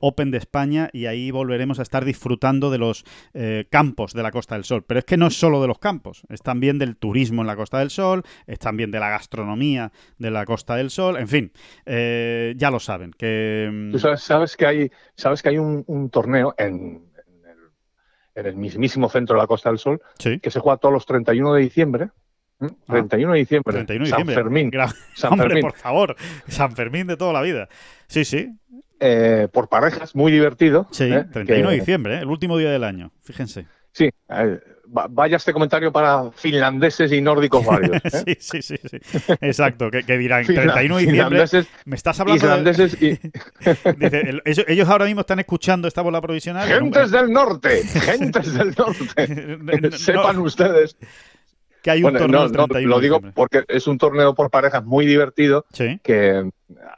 Open de España y ahí volveremos a estar disfrutando de los campos de la Costa del Sol. Pero es que no es solo de los campos, es también del turismo en la Costa del Sol, es también de la gastronomía de la Costa del Sol, en fin, ya lo saben, que... mm,
sabes, que hay, un, torneo en, en el mismísimo centro de la Costa del Sol
Sí.
que se juega todos los 31 de diciembre. ¿m? 31 de diciembre.
31 de
San
diciembre.
Fermín.
Gra-
San
Hombre,
Fermín.
por favor, San Fermín de toda la vida. Sí, sí,
eh, por parejas, muy divertido.
sí,
¿eh?
31 de
Que-
diciembre, ¿eh? el último día del año, fíjense.
Sí, eh, vaya este comentario para finlandeses y nórdicos varios. ¿eh?
Sí, sí, sí, sí. Exacto, que, que dirán 31 de diciembre.
Finlandeses,
Me estás hablando de...
islandeses y
Dice, el- ellos, ellos ahora mismo están escuchando esta bola provisional.
gentes del norte, gentes del norte.
No,
Sepan ustedes.
Que hay un
Bueno,
torneo
no,
el
no,
31
lo digo porque es un torneo por parejas muy divertido
Sí,
que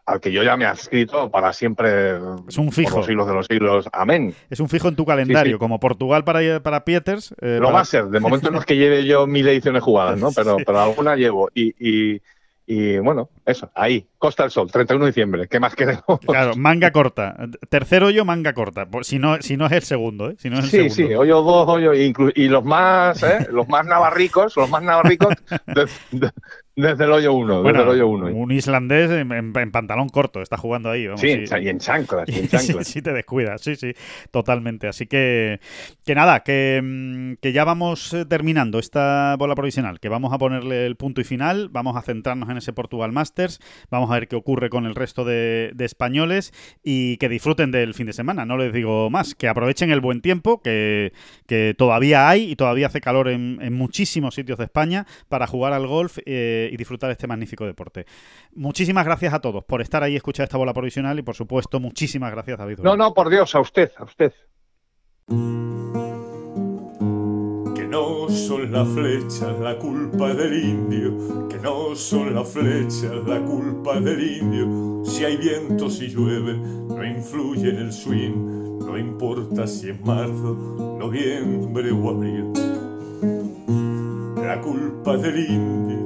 al que yo ya me he adscrito para siempre
Es un fijo.
por los siglos de los siglos. Amén.
es un fijo en tu calendario,
Sí, sí.
como Portugal para, para Pieters. eh,
Lo
para-
va a ser. De momento no es que lleve yo mil ediciones jugadas, ¿no? Pero, pero alguna llevo. Y, y, y, bueno, eso, ahí. Costa del Sol, 31 de diciembre. ¿Qué más queremos?
Claro, manga corta. Tercer hoyo, manga corta. Por- Si no, si no es el segundo, ¿eh? Si no es el
Sí,
segundo.
sí, hoyo dos, hoyo, y los más, ¿eh? los más navarricos, los más navarricos de- de- desde el hoyo uno,
Bueno,
desde el hoyo uno.
un islandés en, en- en pantalón corto está jugando ahí. Vamos,
Sí, y en chanclas, y en chanclas.
sí te descuidas, sí, sí, totalmente. Así que, que nada, que, que ya vamos eh, terminando esta bola provisional, que vamos a ponerle el punto y final, vamos a centrarnos en ese Portugal Masters, vamos a ver qué ocurre con el resto de, de españoles y que disfruten del fin de semana, no les digo más, que aprovechen el buen tiempo, que, que todavía hay y todavía hace calor en, en muchísimos sitios de España para jugar al golf eh, y disfrutar este magnífico deporte. Muchísimas gracias a todos por estar ahí y escuchar esta bola provisional y por supuesto muchísimas gracias David.
No, no, por Dios, a usted, a usted.
Que no son las flechas la culpa del indio, que no son las flechas la culpa del indio. Si hay viento, si llueve, no influye en el swing, no importa si es marzo, noviembre o abril. La culpa del indio,